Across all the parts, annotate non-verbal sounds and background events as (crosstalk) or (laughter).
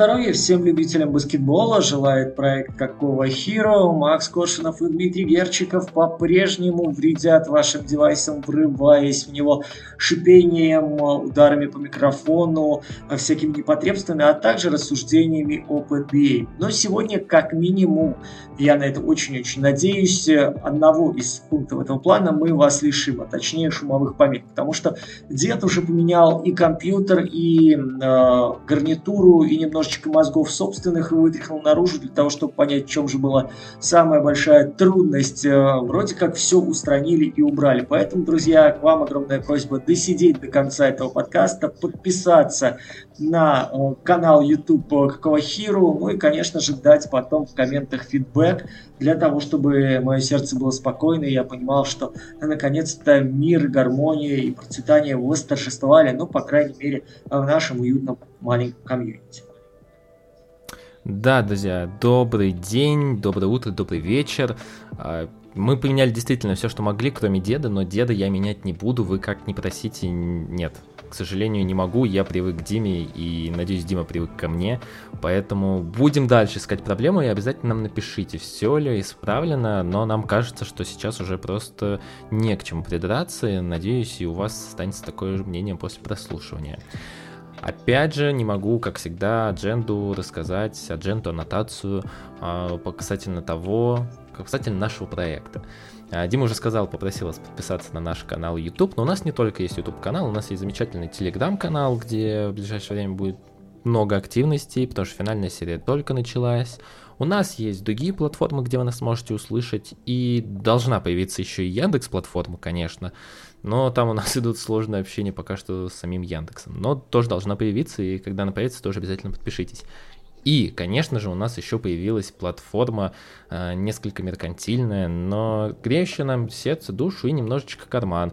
Здоровья всем любителям баскетбола. Желает проект Какого Хиро. Макс Кошинов и Дмитрий Герчиков по-прежнему вредят вашим девайсам, врываясь в него шипением, ударами по микрофону, всякими непотребствами, а также рассуждениями об NBA. Но сегодня, как минимум, я на это очень-очень надеюсь, одного из пунктов этого плана мы вас лишим, а точнее шумовых помех. Потому что дед уже поменял и компьютер, и э, гарнитуру, и немножечко мозгов собственных вытряхнул наружу для того, чтобы понять, в чем же была самая большая трудность. Э, вроде как все устранили и убрали. Поэтому, друзья, к вам огромная просьба досидеть до конца этого подкаста, подписаться на э, канал YouTube Какого Хиру, ну и, конечно же, дать потом в комментах фидбэк для того, чтобы мое сердце было спокойно, и я понимал, что ну, наконец-то мир, гармония и процветание восторжествовали, ну, по крайней мере, в нашем уютном маленьком комьюнити. Да, друзья, добрый день, доброе утро, добрый вечер. А, мы поменяли действительно все, что могли, кроме деда, но деда я менять не буду, вы как не просите, нет. К сожалению, не могу, я привык к Диме, и надеюсь, Дима привык ко мне. Поэтому будем дальше искать проблему, и обязательно нам напишите, все ли исправлено, но нам кажется, что сейчас уже просто не к чему придраться. Надеюсь, и у вас останется такое же мнение после прослушивания. Опять же, не могу, как всегда, адженду рассказать, адженду, аннотацию э, касательно того, касательно нашего проекта. А, Дима уже сказал, попросил вас подписаться на наш канал YouTube, но у нас не только есть YouTube канал, у нас есть замечательный Telegram канал, где в ближайшее время будет много активностей, потому что финальная серия только началась. У нас есть другие платформы, где вы нас можете услышать, и должна появиться еще и Яндекс платформа, конечно, но там у нас (laughs) идут сложные общения пока что с самим Яндексом. Но тоже должна появиться, и когда она появится, тоже обязательно подпишитесь. И, конечно же, у нас еще появилась платформа э, несколько меркантильная, но греющая нам сердце, душу и немножечко карман.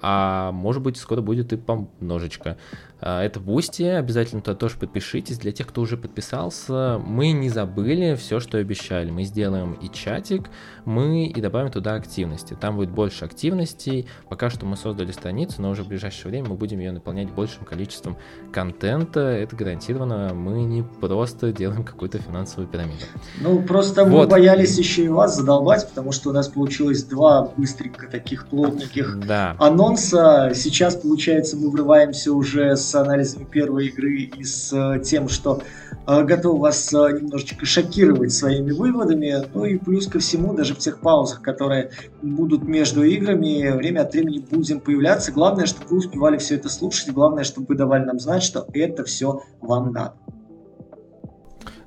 А может быть, скоро будет и помножечко. А, это Boosty, обязательно туда тоже подпишитесь. Для тех, кто уже подписался, мы не забыли все, что обещали. Мы сделаем и чатик, мы и добавим туда активности. Там будет больше активностей. Пока что мы создали страницу, но уже в ближайшее время мы будем ее наполнять большим количеством контента. Это гарантированно. Мы не просто делаем какую-то финансовую пирамиду. Ну, просто вот. мы боялись еще и вас задолбать, потому что у нас получилось два быстренько таких плотненьких да. анонса. Сейчас, получается, мы врываемся уже с с анализами первой игры и с э, тем, что э, готов вас э, немножечко шокировать своими выводами. Ну и плюс ко всему, даже в тех паузах, которые будут между играми, время от времени будем появляться. Главное, чтобы вы успевали все это слушать, главное, чтобы вы давали нам знать, что это все вам надо.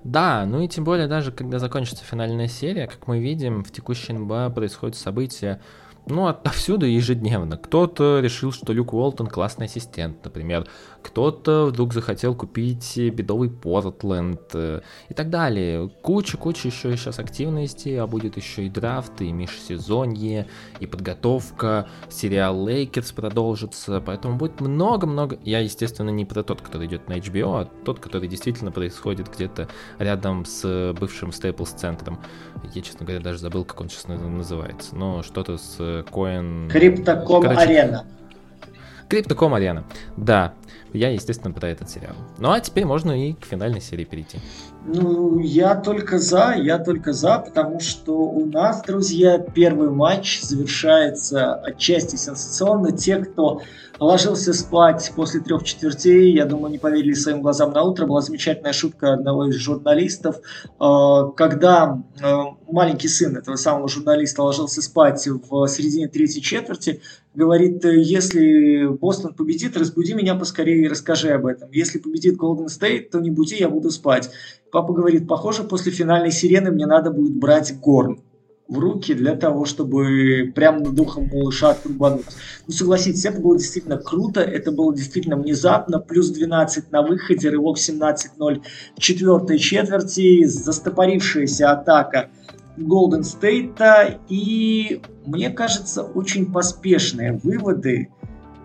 Да, ну и тем более даже когда закончится финальная серия, как мы видим, в текущей НБА происходят события, ну, отовсюду ежедневно. Кто-то решил, что Люк Уолтон классный ассистент, например. Кто-то вдруг захотел купить бедовый Портленд э, и так далее. Куча-куча еще сейчас активностей, а будет еще и драфт, и межсезонье, и подготовка. Сериал Лейкерс продолжится, поэтому будет много-много. Я, естественно, не про тот, который идет на HBO, а тот, который действительно происходит где-то рядом с бывшим Staples центром. Я, честно говоря, даже забыл, как он сейчас называется. Но что-то с Coin... Crypto.com Арена. Криптоком Арена, да. Я, естественно, про этот сериал. Ну а теперь можно и к финальной серии перейти. Ну, я только за, я только за, потому что у нас, друзья, первый матч завершается отчасти сенсационно. Те, кто ложился спать после трех четвертей, я думаю, не поверили своим глазам на утро. Была замечательная шутка одного из журналистов, э, когда э, маленький сын этого самого журналиста ложился спать в середине третьей четверти, говорит, если Бостон победит, разбуди меня поскорее и расскажи об этом. Если победит Голден Стейт, то не буди, я буду спать. Папа говорит, похоже, после финальной сирены мне надо будет брать горн в руки для того, чтобы прямо над духом малыша отрубануть. Ну, согласитесь, это было действительно круто, это было действительно внезапно, плюс 12 на выходе, рывок 17-0 четвертой четверти, застопорившаяся атака Голден Стейта и, мне кажется, очень поспешные выводы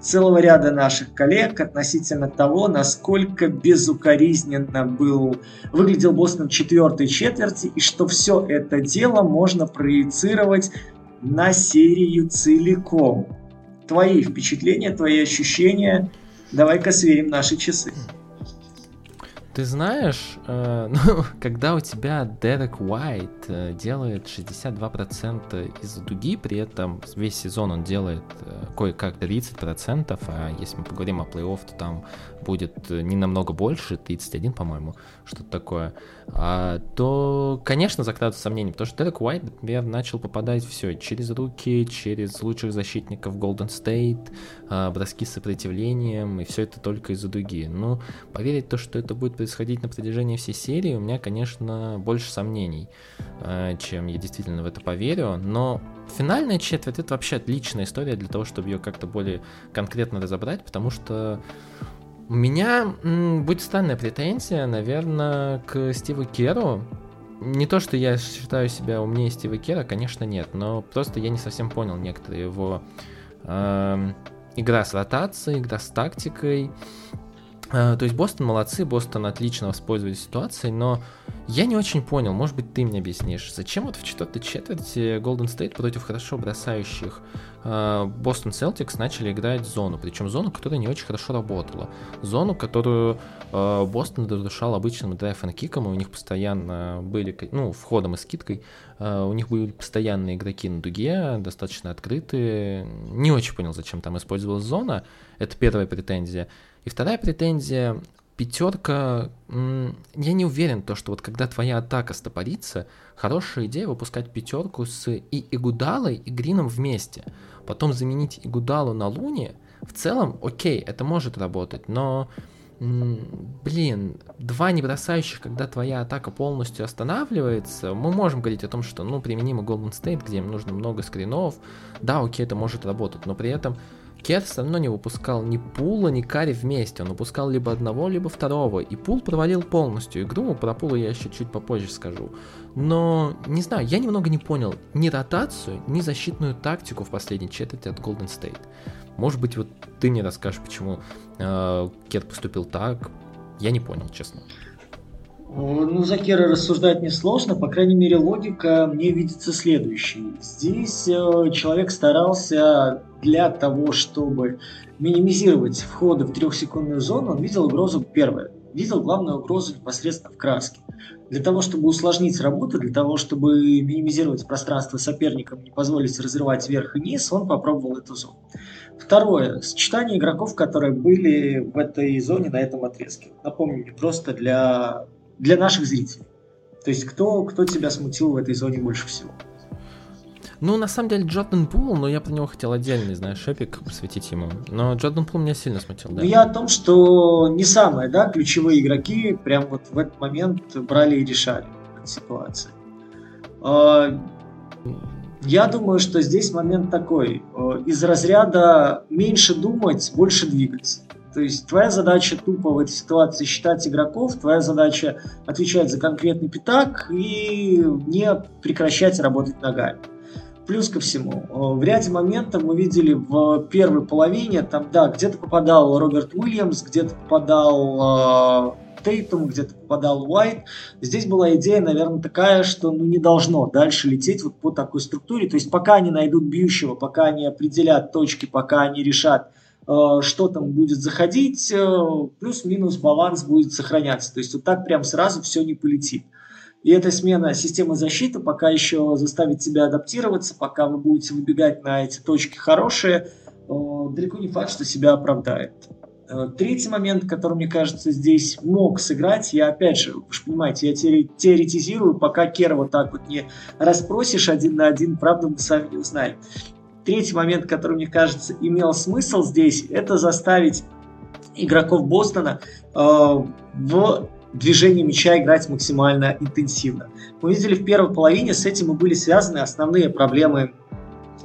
целого ряда наших коллег относительно того, насколько безукоризненно был, выглядел Бостон четвертой четверти, и что все это дело можно проецировать на серию целиком. Твои впечатления, твои ощущения. Давай-ка сверим наши часы. Ты знаешь, э, (laughs) ну, когда у тебя Дерек Уайт э, делает 62% из дуги, при этом весь сезон он делает э, кое-как 30%, а если мы поговорим о плей-офф, то там будет э, не намного больше, 31, по-моему, что-то такое, а, то, конечно, закрадываются сомнения, потому что Дерек Уайт, например, начал попадать все через руки, через лучших защитников Golden State, а, броски с сопротивлением, и все это только из-за дуги. Ну, поверить то, что это будет происходить на протяжении всей серии, у меня, конечно, больше сомнений, а, чем я действительно в это поверю, но финальная четверть это вообще отличная история для того, чтобы ее как-то более конкретно разобрать, потому что у меня м, будет странная претензия, наверное, к Стиву Керу. Не то, что я считаю себя умнее Стива Кера, конечно, нет, но просто я не совсем понял некоторые его э, игра с ротацией, игра с тактикой. Э, то есть Бостон молодцы, Бостон отлично воспользовались ситуацией, но я не очень понял, может быть, ты мне объяснишь, зачем вот в четвертой четверти Golden State против хорошо бросающих Бостон uh, Celtics начали играть зону, причем зону, которая не очень хорошо работала. Зону, которую Бостон uh, разрушал обычным драйв киком, у них постоянно были, ну, входом и скидкой, у них были постоянные игроки на дуге, достаточно открытые. Не очень понял, зачем там использовалась зона, это первая претензия. И вторая претензия, пятерка, я не уверен, то, что вот когда твоя атака стопорится, хорошая идея выпускать пятерку с и Игудалой, и Грином вместе. Потом заменить Игудалу на Луне, в целом, окей, это может работать, но, блин, два не бросающих, когда твоя атака полностью останавливается, мы можем говорить о том, что, ну, применимо Golden State, где им нужно много скринов, да, окей, это может работать, но при этом Кет все равно не выпускал ни Пула, ни Кари вместе. Он выпускал либо одного, либо второго. И Пул провалил полностью игру. Про Пула я еще чуть попозже скажу. Но, не знаю, я немного не понял ни ротацию, ни защитную тактику в последней четверти от Golden State. Может быть, вот ты мне расскажешь, почему э, Кет поступил так. Я не понял, честно. Ну, за Кера рассуждать несложно, по крайней мере, логика мне видится следующей. Здесь э, человек старался для того, чтобы минимизировать входы в трехсекундную зону, он видел угрозу первое. Видел главную угрозу непосредственно в краске. Для того, чтобы усложнить работу, для того, чтобы минимизировать пространство соперникам, не позволить разрывать вверх и низ, он попробовал эту зону. Второе. Сочетание игроков, которые были в этой зоне на этом отрезке. Напомню мне просто для для наших зрителей? То есть кто, кто тебя смутил в этой зоне больше всего? Ну, на самом деле, Джордан Пул, но я про него хотел отдельный, знаешь, эпик посвятить ему. Но Джордан Пул меня сильно смутил, да. Ну, я о том, что не самые, да, ключевые игроки прям вот в этот момент брали и решали ситуацию. А, я думаю, что здесь момент такой. Э, из разряда меньше думать, больше двигаться. То есть твоя задача тупо в этой ситуации считать игроков, твоя задача отвечать за конкретный пятак и не прекращать работать ногами. Плюс ко всему, в ряде моментов мы видели в первой половине, там, да, где-то попадал Роберт Уильямс, где-то попадал э, Тейтум, где-то попадал Уайт. Здесь была идея, наверное, такая, что ну, не должно дальше лететь вот по такой структуре. То есть пока они найдут бьющего, пока они определят точки, пока они решат, Э, что там будет заходить, э, плюс-минус баланс будет сохраняться. То есть вот так прям сразу все не полетит. И эта смена системы защиты пока еще заставит себя адаптироваться, пока вы будете выбегать на эти точки хорошие, э, далеко не факт, что себя оправдает. Третий момент, который, мне кажется, здесь мог сыграть, я опять же, вы же понимаете, я теоретизирую, пока Кера вот так вот не расспросишь один на один, правда мы сами не узнаем. Третий момент, который, мне кажется, имел смысл здесь, это заставить игроков Бостона э, в движении мяча играть максимально интенсивно. Мы видели в первой половине, с этим и были связаны основные проблемы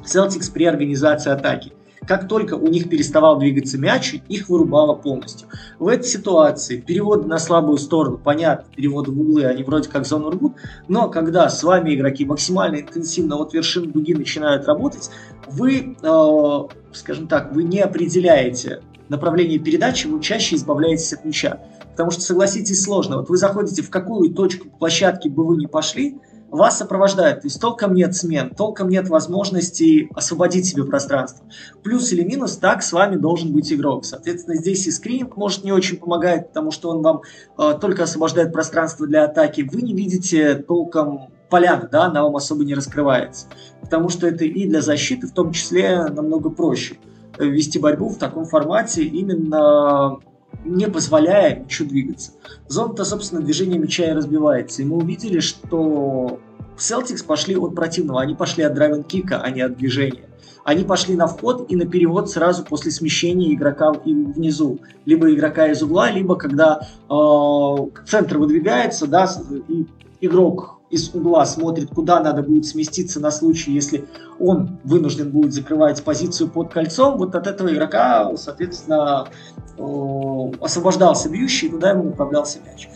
Celtics при организации атаки. Как только у них переставал двигаться мяч, их вырубало полностью. В этой ситуации переводы на слабую сторону, понятно, переводы в углы, они вроде как зону рвут, но когда с вами игроки максимально интенсивно от вершины дуги начинают работать, вы, э, скажем так, вы не определяете направление передачи, вы чаще избавляетесь от мяча. Потому что, согласитесь, сложно. Вот вы заходите в какую точку площадки бы вы ни пошли, вас сопровождают. То есть толком нет смен, толком нет возможности освободить себе пространство. Плюс или минус, так с вами должен быть игрок. Соответственно, здесь и скрининг может не очень помогает, потому что он вам э, только освобождает пространство для атаки. Вы не видите толком поляны, да, она вам особо не раскрывается. Потому что это и для защиты в том числе намного проще вести борьбу в таком формате именно не позволяя ничего двигаться. Зона-то, собственно, движение мяча и разбивается. И мы увидели, что Celtics пошли от противного, они пошли от драйвен-кика, а не от движения. Они пошли на вход и на перевод сразу после смещения игрока внизу. Либо игрока из угла, либо когда э, центр выдвигается, да, и игрок из угла смотрит, куда надо будет сместиться на случай, если он вынужден будет закрывать позицию под кольцом, вот от этого игрока, соответственно, освобождался бьющий, и туда ему направлялся мяч.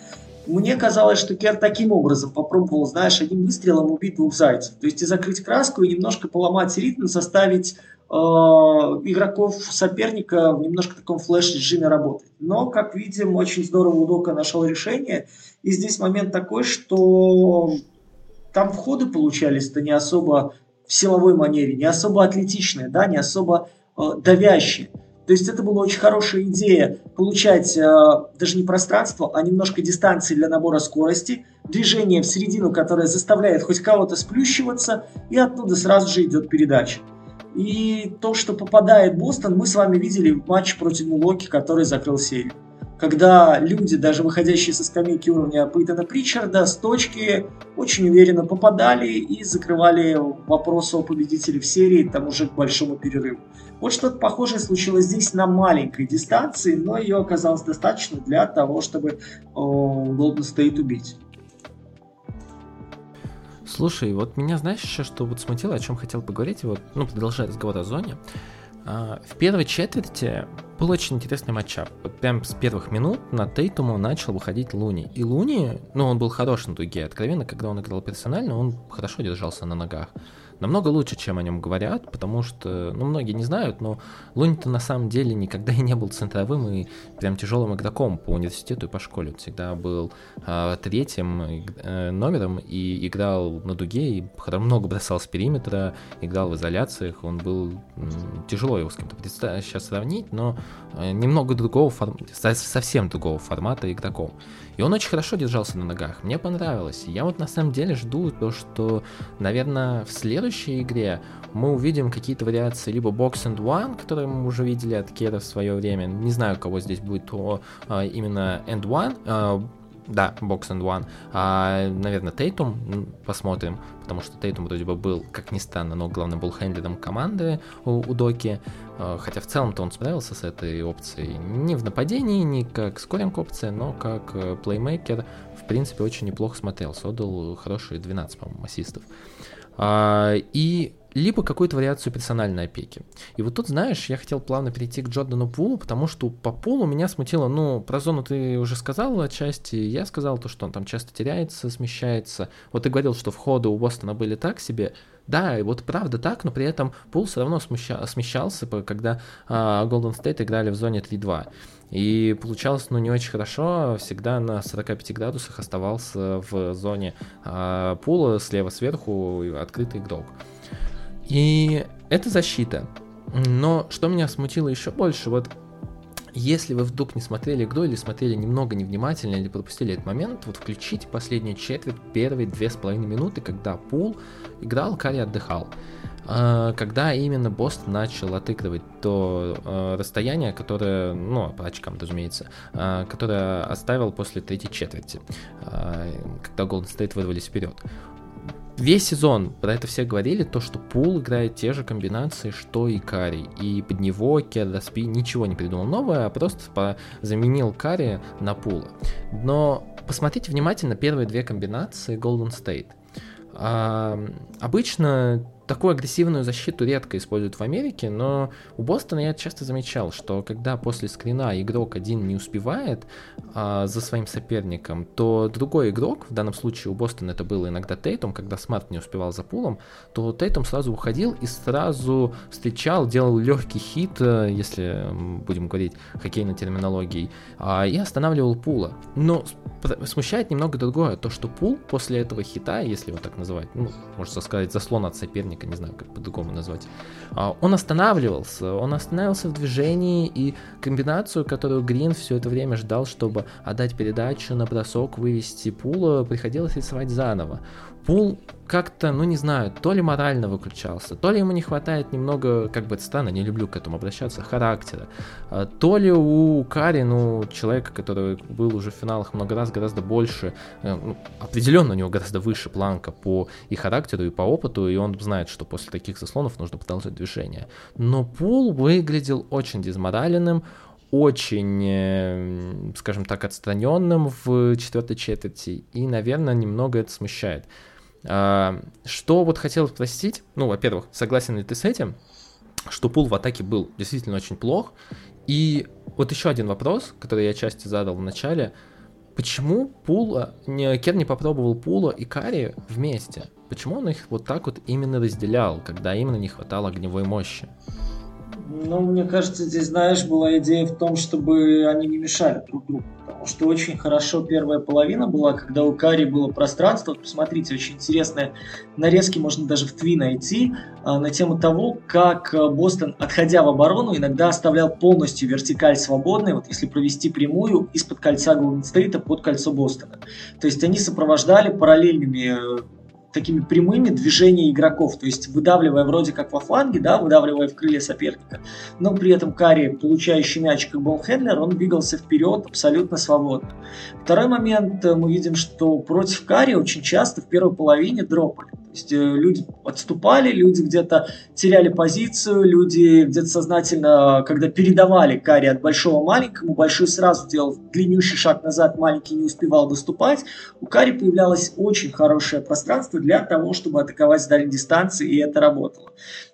Мне казалось, что Кер таким образом попробовал, знаешь, одним выстрелом убить двух зайцев. То есть и закрыть краску, и немножко поломать ритм, заставить э, игроков соперника в немножко таком флеш-режиме работать. Но, как видим, очень здорово Удока нашел решение. И здесь момент такой, что там входы получались-то не особо в силовой манере, не особо атлетичные, да, не особо э, давящие. То есть это была очень хорошая идея получать э, даже не пространство, а немножко дистанции для набора скорости, движение в середину, которое заставляет хоть кого-то сплющиваться, и оттуда сразу же идет передача. И то, что попадает Бостон, мы с вами видели в матче против Милоки, который закрыл серию когда люди, даже выходящие со скамейки уровня Пейтона Причарда, с точки очень уверенно попадали и закрывали вопрос о победителе в серии, там уже к большому перерыву. Вот что-то похожее случилось здесь на маленькой дистанции, но ее оказалось достаточно для того, чтобы Golden State убить. Слушай, вот меня, знаешь, еще что вот смутило, о чем хотел поговорить, вот, ну, продолжая разговор о зоне. А, в первой четверти был очень интересный матчап. Вот прям с первых минут на Тейтуму начал выходить Луни. И Луни, ну, он был хорош на дуге. Откровенно, когда он играл персонально, он хорошо держался на ногах намного лучше, чем о нем говорят, потому что, ну, многие не знают, но Лунин-то на самом деле никогда и не был центровым и прям тяжелым игроком по университету и по школе. Он всегда был э, третьим э, номером и играл на дуге, и много бросал с периметра, играл в изоляциях, он был э, тяжело его с кем-то сейчас сравнить, но э, немного другого, форм... совсем другого формата игроком. И он очень хорошо держался на ногах. Мне понравилось. Я вот на самом деле жду то, что, наверное, в следующей игре мы увидим какие-то вариации либо Box and One, которые мы уже видели от Кера в свое время. Не знаю, кого здесь будет то а, именно End One. А, да, Box and One. А, наверное, Тейтум посмотрим, потому что Тейтум вроде бы был, как ни странно, но главным был хендлером команды у, у Доки. А, хотя в целом-то он справился с этой опцией. Не в нападении, не как скоринг опция, но как э, плеймейкер, в принципе, очень неплохо смотрелся. Отдал хорошие 12, по-моему, ассистов. А, и либо какую-то вариацию персональной опеки. И вот тут, знаешь, я хотел плавно перейти к Джордану Пулу, потому что по Пулу меня смутило, ну, про зону ты уже сказал отчасти, я сказал то, что он там часто теряется, смещается. Вот ты говорил, что входы у Бостона были так себе, да, и вот правда так, но при этом Пул все равно смеща, смещался, когда а, Golden State играли в зоне 3-2. И получалось, ну, не очень хорошо, всегда на 45 градусах оставался в зоне а, Пула, слева сверху открытый игрок. И это защита. Но что меня смутило еще больше, вот если вы вдруг не смотрели игру или смотрели немного невнимательно или пропустили этот момент, вот включите последнюю четверть, первые две с половиной минуты, когда Пул играл, Карри отдыхал. А, когда именно Бостон начал отыгрывать то а, расстояние, которое, ну, по очкам, разумеется, а, которое оставил после третьей четверти, когда Golden State вырвались вперед весь сезон про это все говорили, то, что Пул играет те же комбинации, что и Карри. И под него Кердаспи ничего не придумал новое, а просто заменил Карри на Пула. Но посмотрите внимательно первые две комбинации Golden State. А, обычно такую агрессивную защиту редко используют в Америке, но у Бостона я часто замечал, что когда после скрина игрок один не успевает а, за своим соперником, то другой игрок, в данном случае у Бостона это было иногда Тейтум, когда Смарт не успевал за пулом, то Тейтум сразу уходил и сразу встречал, делал легкий хит, э, если будем говорить хоккейной терминологией, а, и останавливал пула. Но смущает немного другое, то что пул после этого хита, если его так называть, ну, можно сказать, заслон от соперника, не знаю, как по-другому назвать, а, он останавливался, он останавливался в движении, и комбинацию, которую Грин все это время ждал, чтобы отдать передачу на бросок, вывести пула, приходилось рисовать заново. Пул как-то, ну не знаю, то ли морально выключался, то ли ему не хватает немного, как бы это странно, не люблю к этому обращаться, характера, а, то ли у Кари, ну, человека, который был уже в финалах много раз, гораздо больше, э, ну, определенно у него гораздо выше планка по и характеру, и по опыту, и он знает, что после таких заслонов нужно продолжать движение. Но Пул выглядел очень дезмораленным, очень, э, скажем так, отстраненным в четвертой четверти, и, наверное, немного это смущает. А, что вот хотел спросить, ну, во-первых, согласен ли ты с этим, что пул в атаке был действительно очень плох, и вот еще один вопрос, который я части задал в начале, почему Пула, не, Кер не попробовал Пула и Кари вместе? Почему он их вот так вот именно разделял, когда именно не хватало огневой мощи? Ну, мне кажется, здесь, знаешь, была идея в том, чтобы они не мешали друг другу. Потому что очень хорошо первая половина была, когда у Кари было пространство. Вот посмотрите, очень интересные нарезки, можно даже в Тви найти, а, на тему того, как а, Бостон, отходя в оборону, иногда оставлял полностью вертикаль свободной, вот если провести прямую из-под кольца Голден Стейта под кольцо Бостона. То есть они сопровождали параллельными э, такими прямыми движения игроков, то есть выдавливая вроде как во фланге, да, выдавливая в крылья соперника, но при этом Карри, получающий мяч как болхендлер, он двигался вперед абсолютно свободно. Второй момент, э, мы видим, что против Карри очень часто в первой половине дропали есть э, люди отступали, люди где-то теряли позицию, люди где-то сознательно, когда передавали карри от большого маленькому, большой сразу делал длиннющий шаг назад, маленький не успевал доступать. У карри появлялось очень хорошее пространство для того, чтобы атаковать с дальней дистанции, и это работало.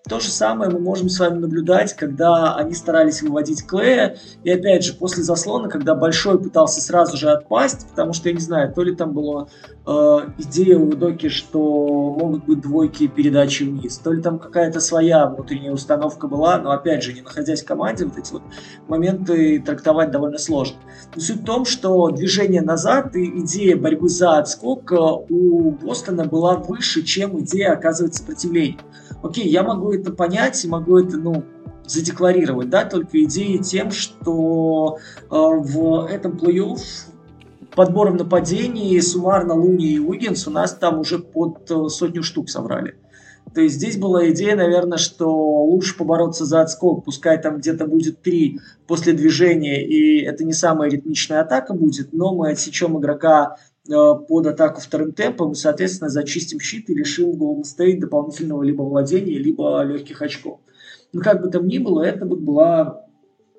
То же самое мы можем с вами наблюдать, когда они старались выводить Клея. И опять же, после заслона, когда Большой пытался сразу же отпасть, потому что, я не знаю, то ли там была э, идея у Доки, что могут быть двойки передачи вниз, то ли там какая-то своя внутренняя установка была, но опять же, не находясь в команде, вот эти вот моменты трактовать довольно сложно. Но суть в том, что движение назад и идея борьбы за отскок э, у Бостона была выше, чем идея оказывать сопротивление окей, я могу это понять и могу это, ну, задекларировать, да, только идея тем, что э, в этом плей-офф подбором нападений суммарно Луни и Уиггинс у нас там уже под э, сотню штук собрали. То есть здесь была идея, наверное, что лучше побороться за отскок, пускай там где-то будет три после движения, и это не самая ритмичная атака будет, но мы отсечем игрока под атаку вторым темпом, и, соответственно, зачистим щит и лишим Golden State дополнительного либо владения, либо легких очков. Но как бы там ни было, это вот была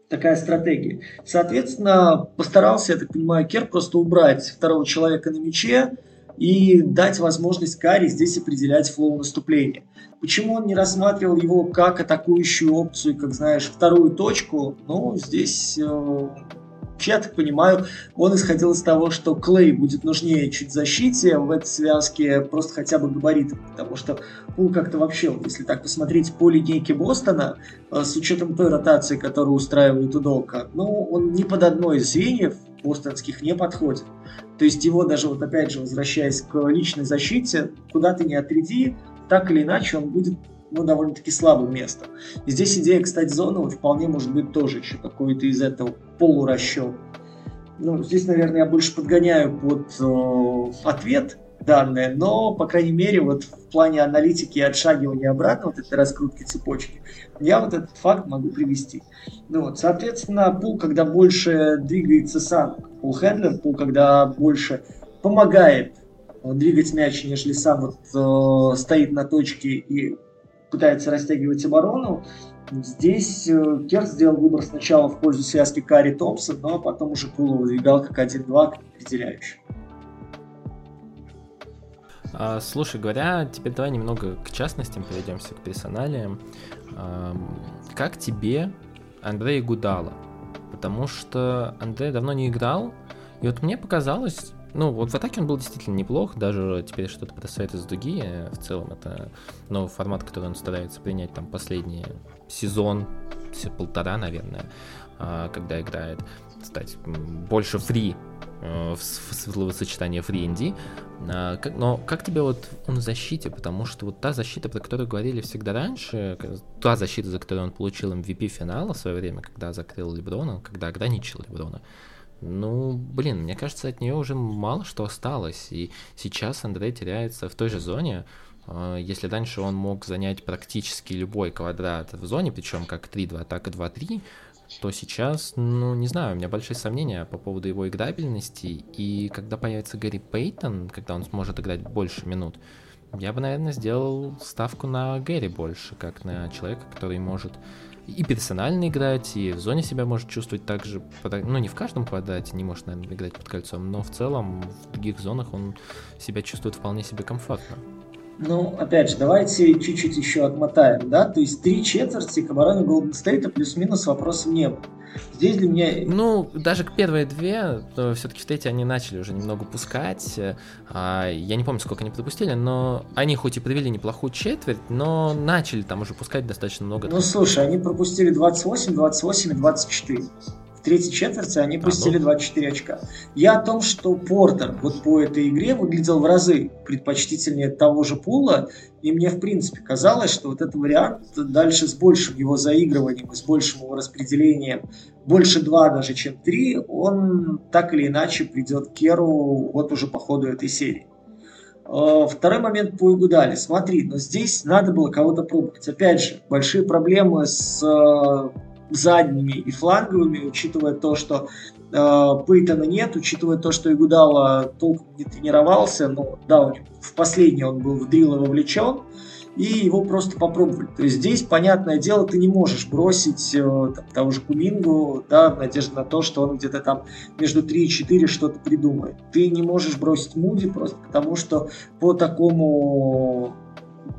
такая стратегия. Соответственно, постарался, я так понимаю, Кер просто убрать второго человека на мяче и дать возможность Кари здесь определять флоу наступления. Почему он не рассматривал его как атакующую опцию, как, знаешь, вторую точку? Ну, здесь э, я так понимаю, он исходил из того, что Клей будет нужнее чуть защите в этой связке, просто хотя бы габаритом, потому что Пул как-то вообще, если так посмотреть по линейке Бостона, э, с учетом той ротации, которую устраивает Удолка, ну, он ни под одной из звеньев бостонских не подходит. То есть его даже, вот опять же, возвращаясь к личной защите, куда ты не отряди, так или иначе он будет ну, довольно-таки слабым местом. И здесь идея, кстати, зоны вот вполне может быть тоже еще какой-то из этого полурасчет. Ну, здесь, наверное, я больше подгоняю под э, ответ данные, но, по крайней мере, вот в плане аналитики и отшагивания обратно, вот этой раскрутки цепочки, я вот этот факт могу привести. Ну вот, соответственно, пул, когда больше двигается сам пул хендлер, пул, когда больше помогает э, двигать мяч, нежели сам вот, э, стоит на точке и пытается растягивать оборону. Здесь э, Керт сделал выбор сначала в пользу связки Карри Томпсон, но потом уже Пула выдвигал как 1-2, как слушай, говоря, теперь давай немного к частностям перейдемся, к персоналиям. Как тебе Андрей Гудала? Потому что Андрей давно не играл, и вот мне показалось, ну, вот в атаке он был действительно неплох, даже теперь что-то бросает из дуги. В целом это новый формат, который он старается принять там последний сезон, полтора, наверное, а, когда играет, стать больше фри э, в словосочетание френди. А, но как тебе вот он в защите? Потому что вот та защита, про которую говорили всегда раньше, та защита, за которую он получил MVP финала в свое время, когда закрыл Леброна, когда ограничил Леброна, ну, блин, мне кажется, от нее уже мало что осталось. И сейчас Андрей теряется в той же зоне. А, если раньше он мог занять практически любой квадрат в зоне, причем как 3-2, так и 2-3, то сейчас, ну, не знаю, у меня большие сомнения по поводу его играбельности. И когда появится Гэри Пейтон, когда он сможет играть больше минут, я бы, наверное, сделал ставку на Гэри больше, как на человека, который может и персонально играть, и в зоне себя может чувствовать так же, ну не в каждом квадрате не может, наверное, играть под кольцом, но в целом в других зонах он себя чувствует вполне себе комфортно. Ну, опять же, давайте чуть-чуть еще отмотаем, да, то есть три четверти к обороне Golden State плюс-минус вопросов не было. Здесь для меня... Ну, даже к первые две, все-таки в третьей они начали уже немного пускать. А, я не помню, сколько они пропустили, но они хоть и провели неплохую четверть, но начали там уже пускать достаточно много. Ну, слушай, они пропустили 28, 28 и 24 в третьей четверти они пустили 24 очка. Я о том, что Портер вот по этой игре выглядел в разы предпочтительнее того же пула, и мне в принципе казалось, что вот этот вариант дальше с большим его заигрыванием и с большим его распределением, больше 2 даже, чем 3, он так или иначе придет к Керу вот уже по ходу этой серии. А, второй момент по Игудали. Смотри, но здесь надо было кого-то пробовать. Опять же, большие проблемы с задними и фланговыми, учитывая то, что э, Пейтона нет, учитывая то, что Игудала толком не тренировался, но да, в последний он был в дрилы вовлечен, и его просто попробовали. То есть здесь, понятное дело, ты не можешь бросить э, там, того же Кумингу, да, в надежде на то, что он где-то там между 3 и 4 что-то придумает. Ты не можешь бросить Муди просто потому, что по такому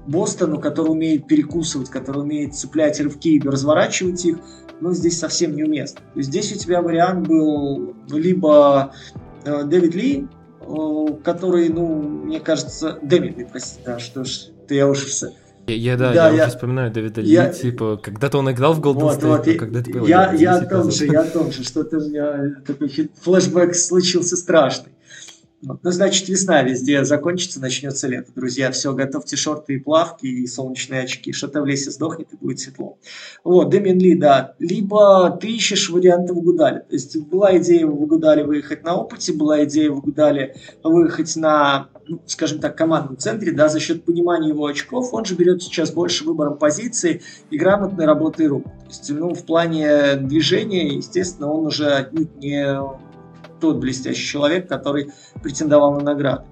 Бостону, который умеет перекусывать, который умеет цеплять рывки и разворачивать их, ну, здесь совсем неуместно. То есть здесь у тебя вариант был либо э, Дэвид Ли, э, который, ну, мне кажется, Дэвид Ли, простите, да, что ж, ты я уж все. Я, я, да, да, я, я вспоминаю Дэвида Ли, я, типа, когда-то он играл в Golden вот, State, вот, когда это было. Я, я о том же, я о том же, что-то у меня такой флешбэк случился страшный. Ну, значит, весна везде закончится, начнется лето. Друзья, все, готовьте шорты и плавки, и солнечные очки. Что-то в лесе сдохнет, и будет светло. Вот, Дэмин Ли, да. Либо ты ищешь варианты в Гудале. То есть была идея в Гудале выехать на опыте, была идея в Гудале выехать на, ну, скажем так, командном центре, да, за счет понимания его очков. Он же берет сейчас больше выбором позиции и грамотной работы рук. То есть, ну, в плане движения, естественно, он уже не тот блестящий человек, который претендовал на награду.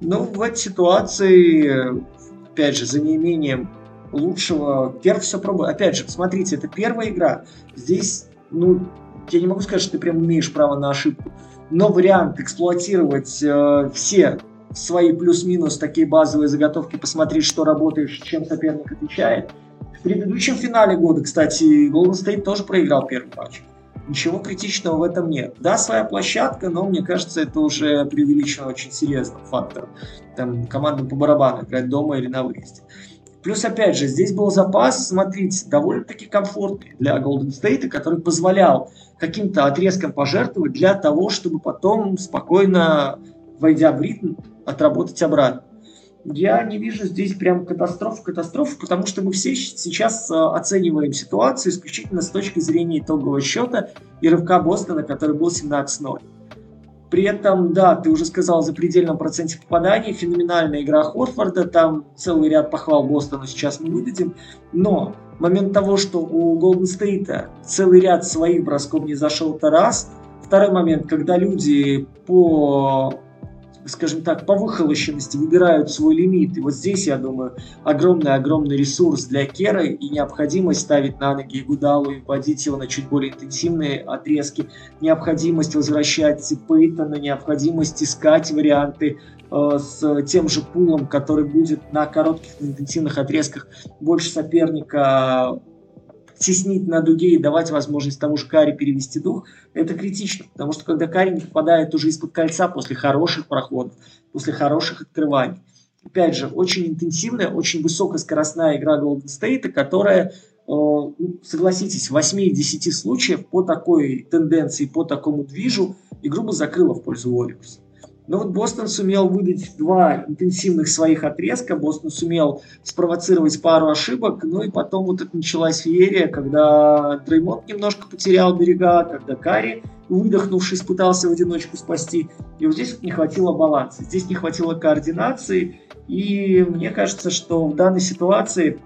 Но в этой ситуации, опять же, за неимением лучшего, первый все пробую. Опять же, смотрите, это первая игра. Здесь, ну, я не могу сказать, что ты прям имеешь право на ошибку. Но вариант эксплуатировать э, все свои плюс-минус такие базовые заготовки, посмотреть, что работает, чем соперник отвечает. В предыдущем финале года, кстати, Golden State тоже проиграл первый матч. Ничего критичного в этом нет. Да, своя площадка, но мне кажется, это уже преувеличено очень серьезным фактором. Там командам по барабану играть дома или на выезде. Плюс, опять же, здесь был запас, смотрите, довольно-таки комфортный для Golden State, который позволял каким-то отрезком пожертвовать для того, чтобы потом спокойно, войдя в ритм, отработать обратно я не вижу здесь прям катастроф, катастроф, потому что мы все сейчас э, оцениваем ситуацию исключительно с точки зрения итогового счета и рывка Бостона, который был 17-0. При этом, да, ты уже сказал за предельном проценте попаданий, феноменальная игра Хорфорда, там целый ряд похвал Бостона сейчас мы выдадим, но момент того, что у Голден Стейта целый ряд своих бросков не зашел, это раз. Второй момент, когда люди по скажем так, по выхолощенности выбирают свой лимит. И вот здесь, я думаю, огромный-огромный ресурс для Кера и необходимость ставить на ноги Гудалу и вводить его на чуть более интенсивные отрезки, необходимость возвращать Пейтона, необходимость искать варианты э, с тем же пулом, который будет на коротких интенсивных отрезках больше соперника теснить на дуге и давать возможность тому же Кари перевести дух, это критично. Потому что когда Кари не попадает уже из-под кольца после хороших проходов, после хороших открываний. Опять же, очень интенсивная, очень высокоскоростная игра Golden State, которая, э, ну, согласитесь, в 8-10 случаев по такой тенденции, по такому движу игру бы закрыла в пользу Warriors. Но вот Бостон сумел выдать два интенсивных своих отрезка, Бостон сумел спровоцировать пару ошибок, ну и потом вот это началась феерия, когда Дреймонд немножко потерял берега, когда Карри, выдохнувшись, пытался в одиночку спасти. И вот здесь вот не хватило баланса, здесь не хватило координации, и мне кажется, что в данной ситуации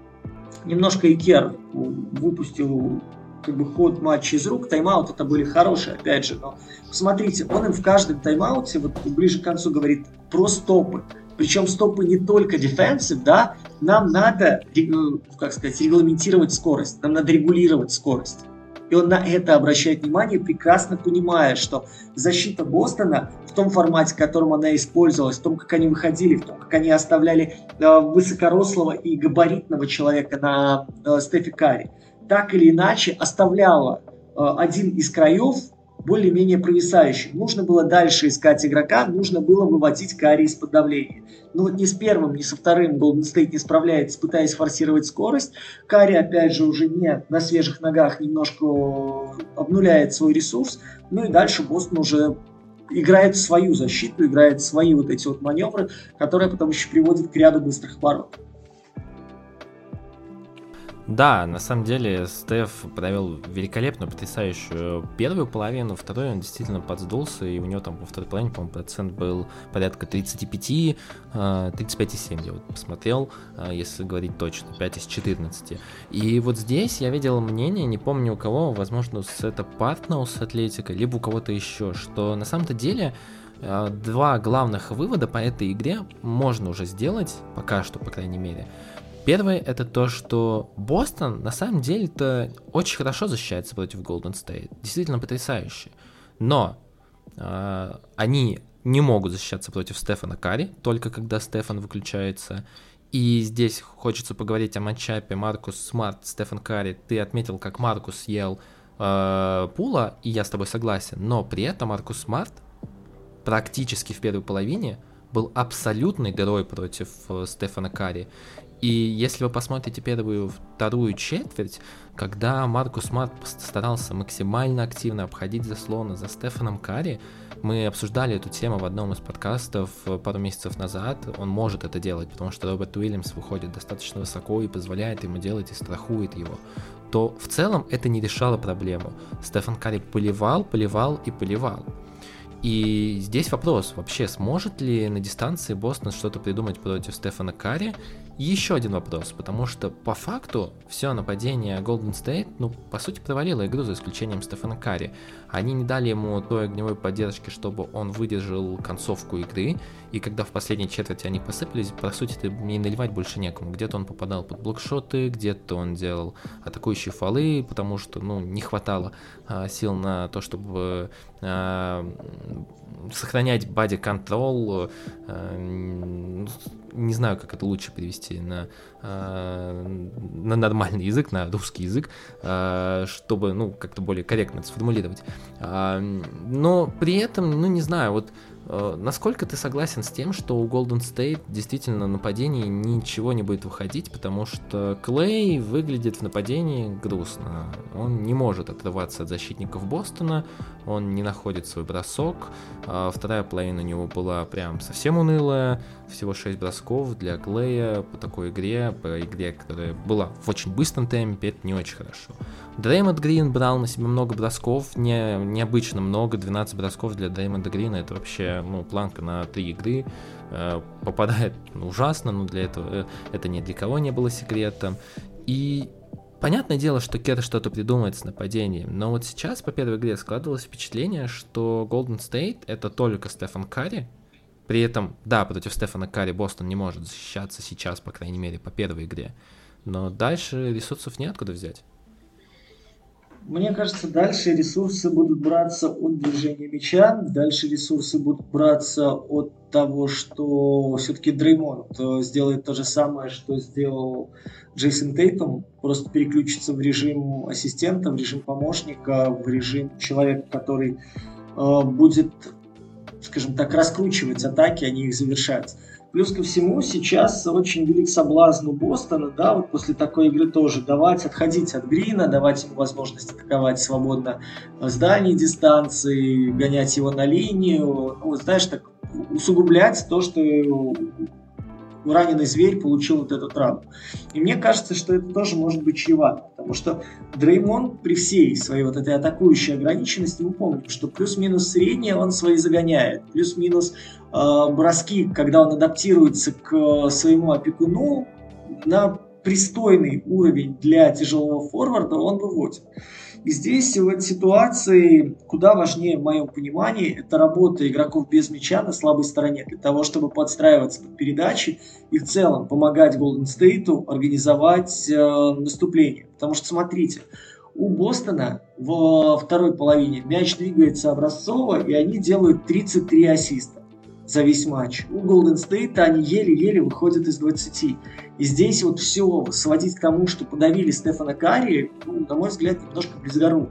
немножко Икер выпустил как бы ход матча из рук, тайм-аут это были хорошие, опять же, но посмотрите, он им в каждом тайм-ауте, вот ближе к концу говорит про стопы. Причем стопы не только defensive, да, нам надо, как сказать, регламентировать скорость, нам надо регулировать скорость. И он на это обращает внимание, прекрасно понимая, что защита Бостона в том формате, в котором она использовалась, в том, как они выходили, в том, как они оставляли э, высокорослого и габаритного человека на э, Стефи Карри, так или иначе оставляла э, один из краев более-менее провисающим. Нужно было дальше искать игрока, нужно было выводить Карри из-под давления. Но вот ни с первым, ни со вторым Golden State не справляется, пытаясь форсировать скорость. Карри, опять же, уже не на свежих ногах немножко обнуляет свой ресурс. Ну и дальше Бостон уже играет свою защиту, играет свои вот эти вот маневры, которые потом еще приводят к ряду быстрых оборотов. Да, на самом деле Стеф провел великолепную, потрясающую первую половину, вторую он действительно подсдулся, и у него там во второй половине, по-моему, процент был порядка 35, 35,7 я вот посмотрел, а, если говорить точно, 5 из 14. И вот здесь я видел мнение, не помню у кого, возможно, с это Партнелл с Атлетикой, либо у кого-то еще, что на самом-то деле а, два главных вывода по этой игре можно уже сделать, пока что, по крайней мере. Первое это то, что Бостон на самом деле-то очень хорошо защищается против Golden State. Действительно потрясающе. Но э, они не могут защищаться против Стефана Карри, только когда Стефан выключается. И здесь хочется поговорить о матчапе Маркус Смарт, Стефан Карри. Ты отметил, как Маркус съел э, Пула, и я с тобой согласен. Но при этом Маркус Смарт практически в первой половине был абсолютной дырой против э, Стефана Карри. И если вы посмотрите первую, вторую четверть, когда Маркус Март старался максимально активно обходить заслоны за Стефаном Карри, мы обсуждали эту тему в одном из подкастов пару месяцев назад. Он может это делать, потому что Роберт Уильямс выходит достаточно высоко и позволяет ему делать и страхует его. То в целом это не решало проблему. Стефан Карри поливал, поливал и поливал. И здесь вопрос, вообще сможет ли на дистанции Бостон что-то придумать против Стефана Карри, еще один вопрос, потому что по факту все нападение Golden State, ну, по сути, провалило игру за исключением Стефана Карри. Они не дали ему той огневой поддержки, чтобы он выдержал концовку игры, и когда в последней четверти они посыпались, по сути, мне наливать больше некому. Где-то он попадал под блокшоты, где-то он делал атакующие фолы, потому что, ну, не хватало а, сил на то, чтобы а, сохранять body control, а, не знаю, как это лучше перевести на, э, на нормальный язык, на русский язык, э, чтобы, ну, как-то более корректно это сформулировать. Э, но при этом, ну, не знаю, вот Э, насколько ты согласен с тем, что у Golden State действительно нападении ничего не будет выходить, потому что Клей выглядит в нападении грустно. Он не может отрываться от защитников Бостона, он не находит свой бросок. А вторая половина у него была прям совсем унылая, всего 6 бросков для Клея по такой игре, по игре, которая была в очень быстром темпе, это не очень хорошо. Дреймонд Грин брал на себя много бросков, не, необычно много, 12 бросков для Дреймонда Грина, это вообще ну, планка на 3 игры, э, попадает ну, ужасно, но для этого э, это ни для кого не было секретом. И понятное дело, что Кер что-то придумает с нападением, но вот сейчас по первой игре складывалось впечатление, что Golden State это только Стефан Карри, При этом, да, против Стефана Карри Бостон не может защищаться сейчас, по крайней мере, по первой игре. Но дальше ресурсов неоткуда взять. Мне кажется, дальше ресурсы будут браться от движения мяча, дальше ресурсы будут браться от того, что все-таки Дреймонд э, сделает то же самое, что сделал Джейсон Тейтум, просто переключится в режим ассистента, в режим помощника, в режим человека, который э, будет, скажем так, раскручивать атаки, а не их завершать. Плюс ко всему, сейчас очень велик соблазн у Бостона, да, вот после такой игры тоже давать, отходить от Грина, давать ему возможность атаковать свободно с дальней дистанции, гонять его на линию, ну, знаешь, так усугублять то, что раненый зверь получил вот эту травму. И мне кажется, что это тоже может быть чревато, потому что Дреймон при всей своей вот этой атакующей ограниченности, мы помним, что плюс-минус среднее он свои загоняет, плюс-минус э, броски, когда он адаптируется к своему опекуну, на пристойный уровень для тяжелого форварда он выводит. И здесь в этой ситуации куда важнее, в моем понимании, это работа игроков без мяча на слабой стороне, для того, чтобы подстраиваться под передачи и в целом помогать Голден Стейту организовать э, наступление. Потому что, смотрите, у Бостона во второй половине мяч двигается образцово, и они делают 33 ассиста за весь матч. У Golden State они еле-еле выходят из 20. И здесь вот все сводить к тому, что подавили Стефана Карри, ну, на мой взгляд, немножко близгору.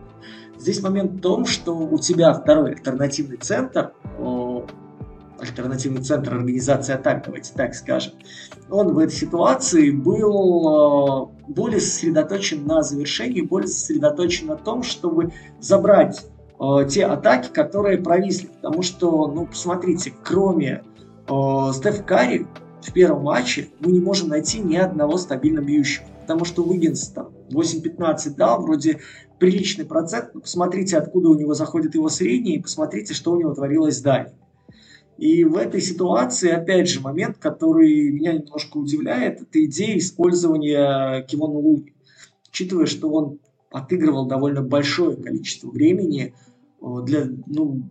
Здесь момент в том, что у тебя второй альтернативный центр, альтернативный центр организации атак, давайте так скажем, он в этой ситуации был более сосредоточен на завершении, более сосредоточен на том, чтобы забрать э, те атаки, которые провисли. Потому что, ну, посмотрите, кроме Стеф Карри в первом матче мы не можем найти ни одного стабильно бьющего. Потому что Уиггинс там 8-15 дал, вроде приличный процент, но посмотрите, откуда у него заходит его средний, и посмотрите, что у него творилось в И в этой ситуации, опять же, момент, который меня немножко удивляет, это идея использования Кивона Луни. Учитывая, что он отыгрывал довольно большое количество времени э, для, ну,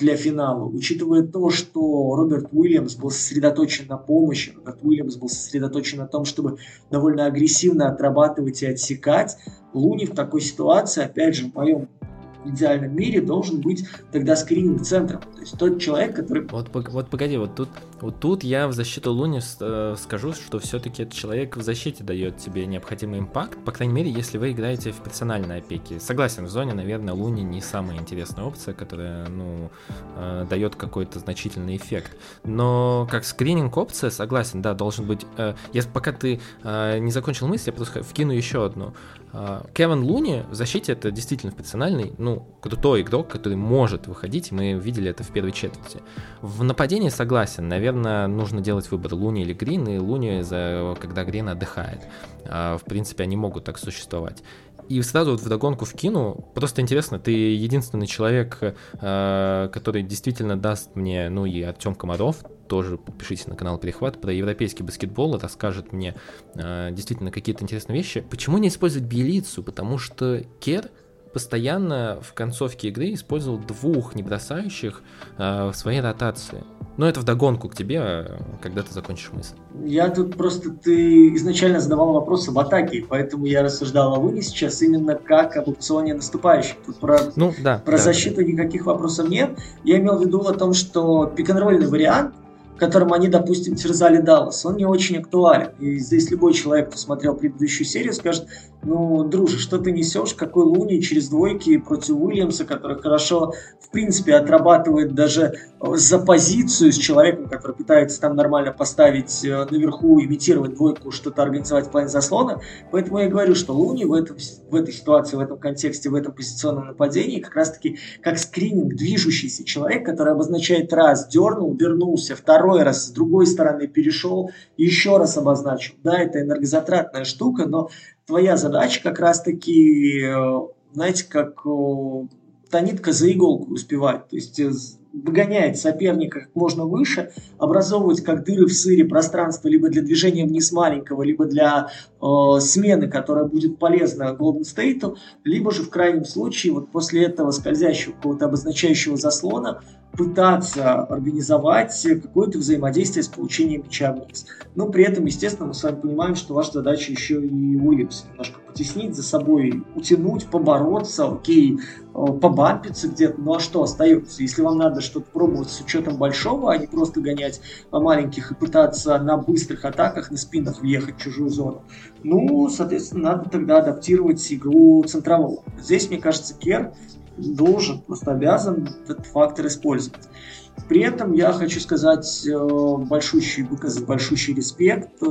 для финала, учитывая то, что Роберт Уильямс был сосредоточен на помощи, Роберт Уильямс был сосредоточен на том, чтобы довольно агрессивно отрабатывать и отсекать, Луни в такой ситуации, опять же, в моем идеальном мире должен быть тогда скрининг центром. То есть тот человек, который... Вот, вот погоди, вот тут, вот тут я в защиту Луни э, скажу, что все-таки этот человек в защите дает тебе необходимый импакт, по крайней мере, если вы играете в персональной опеке. Согласен, в зоне, наверное, Луни не самая интересная опция, которая, ну, э, дает какой-то значительный эффект. Но как скрининг опция, согласен, да, должен быть... Э, я, пока ты э, не закончил мысль, я просто вкину еще одну. Э, Кевин Луни в защите это действительно ну, ну, крутой игрок, который может выходить, мы видели это в первой четверти. В нападении согласен, наверное, нужно делать выбор Луни или Грин, и Луни, за, когда Грин отдыхает. А, в принципе, они могут так существовать. И сразу вот вдогонку вкину, просто интересно, ты единственный человек, а, который действительно даст мне, ну и Артем Комаров, тоже подпишитесь на канал Перехват, про европейский баскетбол, расскажет мне э, действительно какие-то интересные вещи. Почему не использовать Биелицу? Потому что Кер постоянно в концовке игры использовал двух небросающих э, в своей ротации. Но это вдогонку к тебе, э, когда ты закончишь мысль. Я тут просто, ты изначально задавал вопросы в атаке, поэтому я рассуждал о Луне сейчас именно как об опционе наступающих. Тут про, ну, да, про да, защиту да. никаких вопросов нет. Я имел в виду о том, что пик-н-ролльный вариант – которым они, допустим, терзали Даллас, он не очень актуален. И здесь любой человек, кто смотрел предыдущую серию, скажет, ну, друже, что ты несешь, какой Луни через двойки против Уильямса, который хорошо, в принципе, отрабатывает даже за позицию с человеком, который пытается там нормально поставить э, наверху, имитировать двойку, что-то организовать в плане заслона. Поэтому я говорю, что Луни в, этом, в этой ситуации, в этом контексте, в этом позиционном нападении как раз-таки как скрининг, движущийся человек, который обозначает раз, дернул, вернулся, второй раз с другой стороны перешел, еще раз обозначил. Да, это энергозатратная штука, но твоя задача как раз-таки, э, знаете, как та нитка за иголку успевать. То есть э, выгоняет соперника как можно выше, образовывать как дыры в сыре пространство либо для движения вниз маленького, либо для э, смены, которая будет полезна Golden State, либо же в крайнем случае вот после этого скользящего какого-то обозначающего заслона пытаться организовать какое-то взаимодействие с получением мяча вниз. Но при этом, естественно, мы с вами понимаем, что ваша задача еще и Уильямс немножко потеснить за собой, утянуть, побороться, окей, э, побампиться где-то, ну а что остается? Если вам надо что-то пробовать с учетом большого, а не просто гонять маленьких и пытаться на быстрых атаках, на спинах въехать в чужую зону, ну, соответственно, надо тогда адаптировать игру центрового. Здесь, мне кажется, Кер должен, просто обязан этот фактор использовать. При этом я хочу сказать э, большущий, выказать большущий респект э,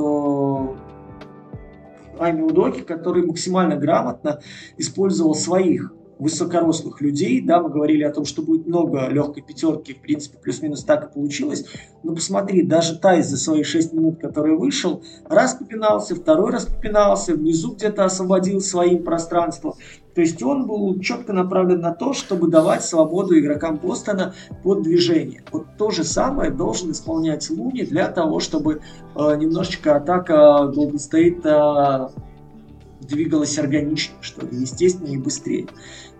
Ами Удоки, который максимально грамотно использовал своих высокорослых людей. Да, мы говорили о том, что будет много легкой пятерки, в принципе, плюс-минус так и получилось. Но посмотри, даже Тайс за свои 6 минут, который вышел, раз попинался, второй раз попинался, внизу где-то освободил своим пространство. То есть он был четко направлен на то, чтобы давать свободу игрокам Бостона под движение. Вот то же самое должен исполнять Луни для того, чтобы э, немножечко атака Golden State э, двигалась органичнее, что ли, естественнее и быстрее.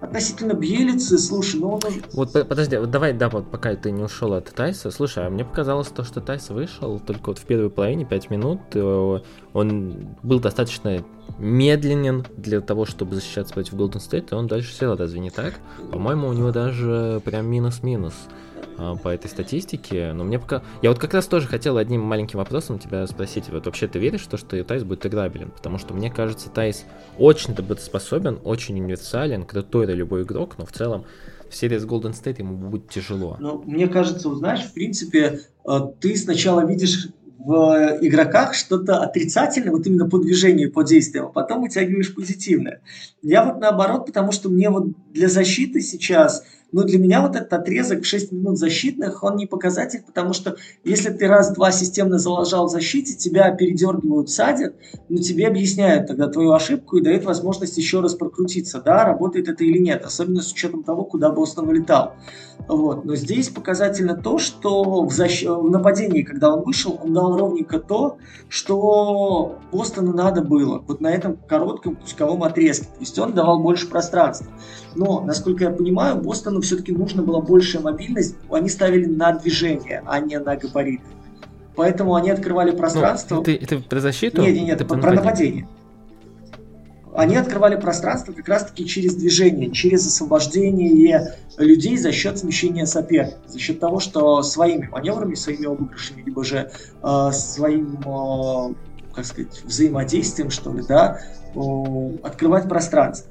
Относительно Бьелицы, слушай, ну он... Вот подожди, вот давай, да, вот пока ты не ушел от Тайса, слушай, а мне показалось то, что Тайс вышел только вот в первой половине, 5 минут, э, он был достаточно медленен для того, чтобы защищаться против Golden State, и он дальше сел, разве не так? По-моему, у него даже прям минус-минус. А, по этой статистике, но мне пока... Я вот как раз тоже хотел одним маленьким вопросом тебя спросить, вот вообще ты веришь в то, что Тайс будет играбелен? Потому что мне кажется, Тайс очень работоспособен, очень универсален, крутой это любой игрок, но в целом в серии с Golden State ему будет тяжело. Ну, мне кажется, знаешь, в принципе, э, ты сначала видишь в игроках что-то отрицательное, вот именно по движению, по действиям, а потом вытягиваешь позитивное. Я вот наоборот, потому что мне вот для защиты сейчас – но для меня вот этот отрезок 6 минут защитных, он не показатель, потому что если ты раз-два системно залажал в защите, тебя передергивают, садят, но тебе объясняют тогда твою ошибку и дают возможность еще раз прокрутиться, да, работает это или нет, особенно с учетом того, куда Бостон улетал. Вот. Но здесь показательно то, что в, защ... в нападении, когда он вышел, он дал ровненько то, что Бостону надо было, вот на этом коротком пусковом отрезке. То есть он давал больше пространства. Но, насколько я понимаю, Бостону все-таки нужно была большая мобильность. Они ставили на движение, а не на габариты. Поэтому они открывали пространство. Ну, это, это про защиту? Нет, нет, нет, это про нападение. нападение. Они открывали пространство как раз-таки через движение, через освобождение людей за счет смещения соперника, за счет того, что своими маневрами, своими обыгрышами, либо же э, своим, э, как сказать, взаимодействием, что ли, да, э, открывать пространство.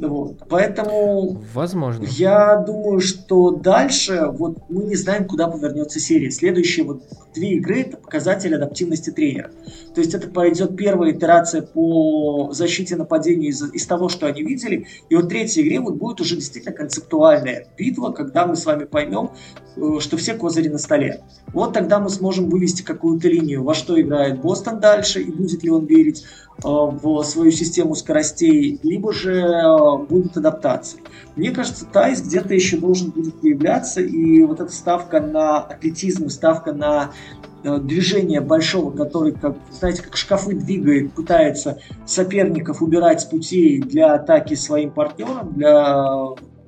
Вот. Поэтому Возможно. я думаю, что дальше вот мы не знаем, куда повернется серия. Следующие вот две игры это показатель адаптивности тренера. То есть это пойдет первая итерация по защите нападению из, из того, что они видели. И вот третьей игре вот будет уже действительно концептуальная битва, когда мы с вами поймем, э, что все козыри на столе. Вот тогда мы сможем вывести какую-то линию, во что играет Бостон дальше, и будет ли он верить в свою систему скоростей, либо же э, будут адаптации. Мне кажется, Тайс где-то еще должен будет появляться, и вот эта ставка на атлетизм, ставка на Э, движение большого, который, как, знаете, как шкафы двигает, пытается соперников убирать с путей для атаки своим партнерам, для,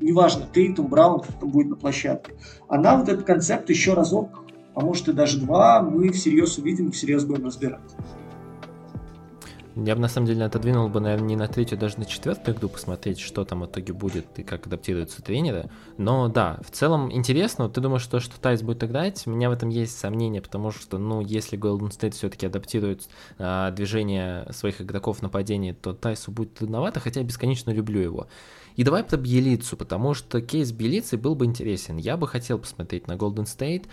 неважно, Тейтум, Браун, кто там будет на площадке. Она вот этот концепт еще разок, а может и даже два, мы всерьез увидим всерьез будем разбирать. Я бы на самом деле отодвинул бы, наверное, не на третью, даже на четвертую игру посмотреть, что там в итоге будет и как адаптируются тренеры. Но да, в целом интересно. Ты думаешь, что, что Тайс будет играть? У меня в этом есть сомнения, потому что, ну, если Golden State все-таки адаптирует а, движение своих игроков в нападении, то Тайсу будет трудновато, хотя я бесконечно люблю его. И давай про Бьелицу, потому что кейс Бьелицы был бы интересен. Я бы хотел посмотреть на Golden State,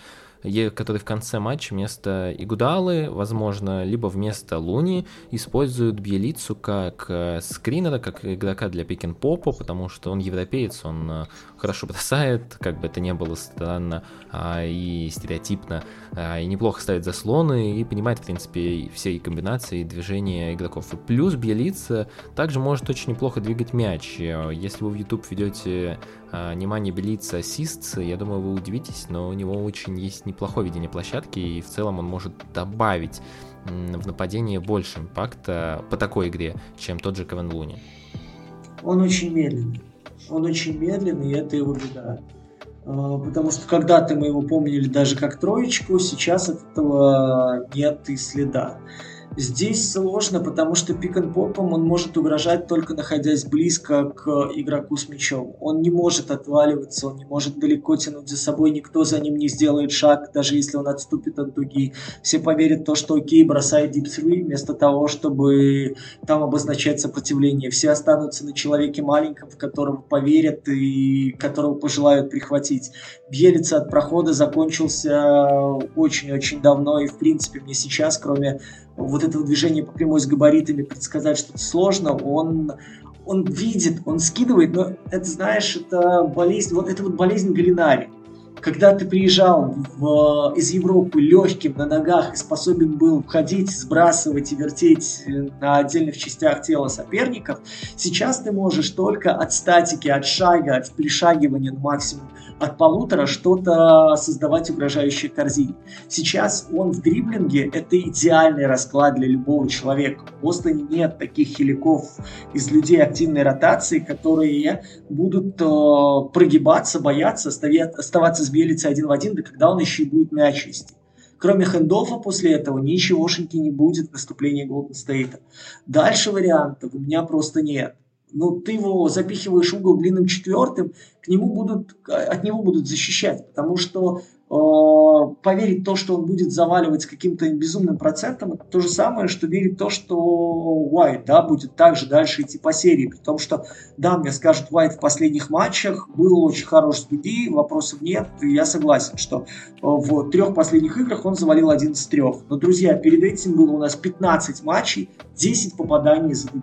который в конце матча вместо Игудалы, возможно, либо вместо Луни используют Бьелицу как э, скринера, как игрока для пик-н-попа, потому что он европеец, он э, хорошо бросает, как бы это не было странно а, и стереотипно, а, и неплохо ставит заслоны, и понимает, в принципе, все комбинации движения игроков. И плюс Бьелица также может очень неплохо двигать мяч. Если вы в YouTube ведете Немани Белица ассист, я думаю, вы удивитесь, но у него очень есть неплохое видение площадки, и в целом он может добавить в нападении больше импакта по такой игре, чем тот же Кевин Луни. Он очень медленный. Он очень медленный, и это его беда. А, потому что когда-то мы его помнили даже как троечку, сейчас от этого нет и следа. Здесь сложно, потому что пик-н-попом он может угрожать только находясь близко к игроку с мячом. Он не может отваливаться, он не может далеко тянуть за собой, никто за ним не сделает шаг, даже если он отступит от дуги. Все поверят в то, что окей, бросает deep вместо того, чтобы там обозначать сопротивление. Все останутся на человеке маленьком, в которого поверят и которого пожелают прихватить. Бьелица от прохода закончился очень-очень давно, и в принципе мне сейчас, кроме вот этого движения по прямой с габаритами предсказать что-то сложно, он, он видит, он скидывает, но это, знаешь, это болезнь, вот это вот болезнь Галинари. Когда ты приезжал в, из Европы легким на ногах и способен был входить, сбрасывать и вертеть на отдельных частях тела соперников, сейчас ты можешь только от статики, от шага, от перешагивания на максимум от полутора что-то создавать угрожающее корзине. Сейчас он в дриблинге – это идеальный расклад для любого человека. В Бостоне нет таких хиликов из людей активной ротации, которые будут э, прогибаться, бояться, оставаться с Белицей один в один, да когда он еще и будет мяч вести. Кроме хендофа после этого ничегошеньки не будет в наступлении Голден Стейта. Дальше вариантов у меня просто нет ну, ты его запихиваешь в угол длинным четвертым, к нему будут, от него будут защищать, потому что э, поверить то, что он будет заваливать с каким-то безумным процентом, это то же самое, что верить то, что Уайт, да, будет также дальше идти по серии, при том, что, да, мне скажут, Уайт в последних матчах был очень хорош с дуги, вопросов нет, и я согласен, что э, в трех последних играх он завалил один из трех, но, друзья, перед этим было у нас 15 матчей, 10 попаданий из дуги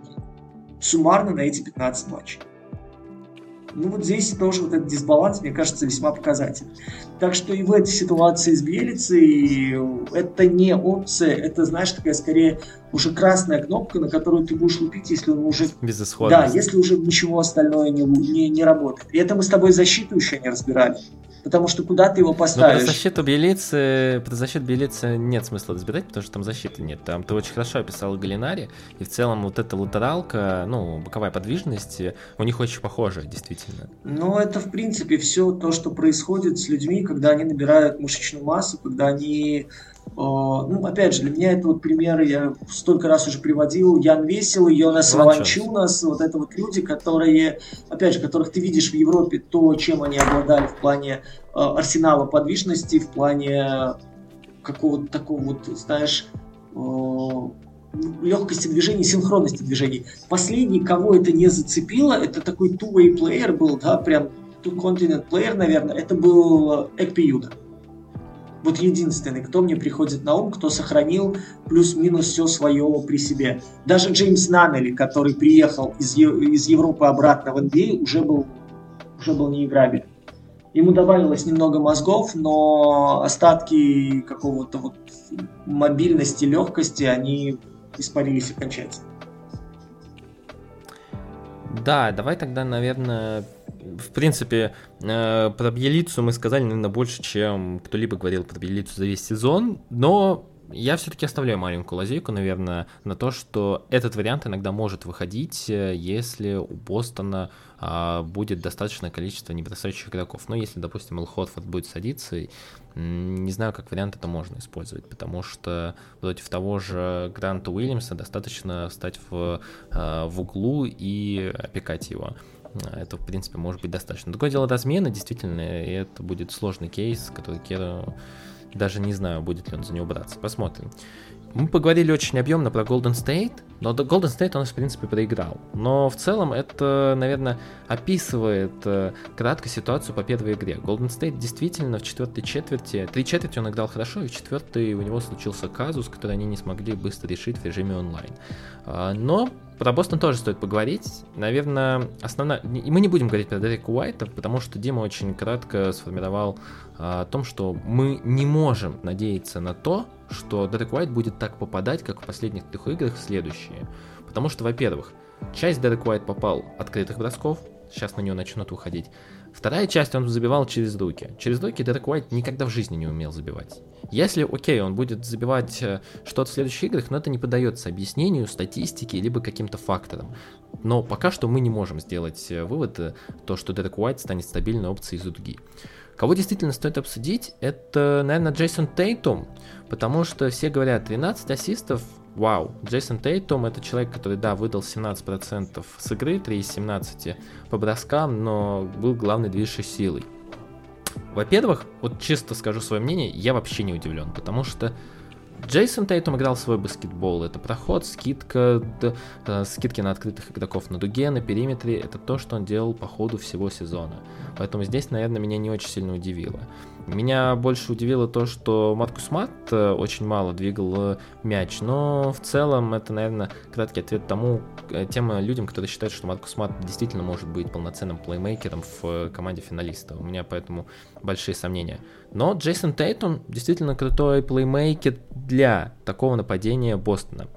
суммарно на эти 15 матчей. Ну вот здесь тоже вот этот дисбаланс, мне кажется, весьма показательный. Так что и в этой ситуации с Белицей это не опция, это, знаешь, такая скорее уже красная кнопка, на которую ты будешь лупить, если он уже... Да, если уже ничего остальное не, не, не работает. И это мы с тобой защиту еще не разбирали потому что куда ты его поставишь? Но про защиту Белицы, про защиту Белицы нет смысла разбирать, потому что там защиты нет. Там ты очень хорошо описал Галинари, и в целом вот эта латералка, ну, боковая подвижность, у них очень похожа, действительно. Ну, это, в принципе, все то, что происходит с людьми, когда они набирают мышечную массу, когда они ну, опять же, для меня это вот примеры, я столько раз уже приводил, Ян Веселый, Йонас Ванчунас, вот это вот люди, которые, опять же, которых ты видишь в Европе, то, чем они обладали в плане э, арсенала подвижности, в плане какого-то такого вот, знаешь, э, легкости движений, синхронности движений. Последний, кого это не зацепило, это такой two-way player был, да, прям two-continent player, наверное, это был Экпи Юда. Вот единственный, кто мне приходит на ум, кто сохранил плюс-минус все свое при себе. Даже Джеймс Наннели, который приехал из, из Европы обратно в NBA, а, уже был, уже был неиграбелен. Ему добавилось немного мозгов, но остатки какого-то вот мобильности, легкости, они испарились окончательно. Да, давай тогда, наверное, в принципе, э, про Бьелицу мы сказали, наверное, больше, чем кто-либо говорил про Бьелицу за весь сезон, но я все-таки оставляю маленькую лазейку, наверное, на то, что этот вариант иногда может выходить, э, если у Бостона а, будет достаточное количество небросающих игроков. Но если, допустим, Эл Хотфорд будет садиться, не знаю, как вариант это можно использовать, потому что против того же Гранта Уильямса достаточно стать в, а, в углу и опекать его. Это, в принципе, может быть достаточно. Другое дело размена, действительно, и это будет сложный кейс, который Кера даже не знаю, будет ли он за него браться. Посмотрим. Мы поговорили очень объемно про Golden State, но Golden State нас, в принципе, проиграл. Но в целом это, наверное, описывает э, кратко ситуацию по первой игре. Golden State действительно в четвертой четверти, три четверти он играл хорошо, и в четвертой у него случился казус, который они не смогли быстро решить в режиме онлайн. А, но про Бостон тоже стоит поговорить. Наверное, основная... И мы не будем говорить про Дерека Уайта, потому что Дима очень кратко сформировал а, о том, что мы не можем надеяться на то, что Дерек Уайт будет так попадать, как в последних трех играх следующие. Потому что, во-первых, часть Дерек Уайт попал открытых бросков, сейчас на него начнут выходить. Вторая часть он забивал через руки. Через руки Дерек Уайт никогда в жизни не умел забивать. Если, окей, он будет забивать э, что-то в следующих играх, но это не поддается объяснению, статистике, либо каким-то факторам. Но пока что мы не можем сделать э, вывод, э, то, что Дерек Уайт станет стабильной опцией из дуги. Кого действительно стоит обсудить, это, наверное, Джейсон Тейтум, потому что все говорят, 13 ассистов, вау. Джейсон Тейтум это человек, который, да, выдал 17% с игры, 3 из 17 по броскам, но был главной движущей силой. Во-первых, вот чисто скажу свое мнение, я вообще не удивлен, потому что Джейсон Тейтум играл свой баскетбол. Это проход, скидка, д, э, скидки на открытых игроков на дуге, на периметре. Это то, что он делал по ходу всего сезона. Поэтому здесь, наверное, меня не очень сильно удивило. Меня больше удивило то, что Маркус Мат э, очень мало двигал э, мяч, но в целом это, наверное, краткий ответ тому, э, тем людям, которые считают, что Маркус Мат действительно может быть полноценным плеймейкером в команде финалиста. У меня поэтому большие сомнения. Но Джейсон Тейтон действительно крутой плеймейкер для такого нападения Бостона.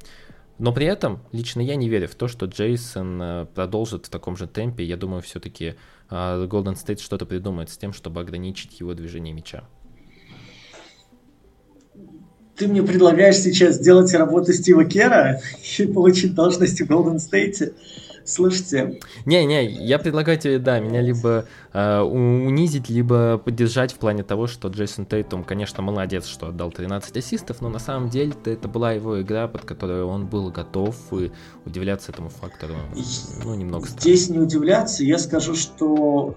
Но при этом лично я не верю в то, что Джейсон продолжит в таком же темпе. Я думаю, все-таки Golden State что-то придумает с тем, чтобы ограничить его движение мяча. Ты мне предлагаешь сейчас сделать работу Стива Кера и получить должность в Golden State? Слушайте. Не-не, я предлагаю тебе, да, меня либо э, унизить, либо поддержать в плане того, что Джейсон Тейтум, конечно, молодец, что отдал 13 ассистов, но на самом деле это была его игра, под которую он был готов, и удивляться этому фактору, ну, немного. Здесь не удивляться, я скажу, что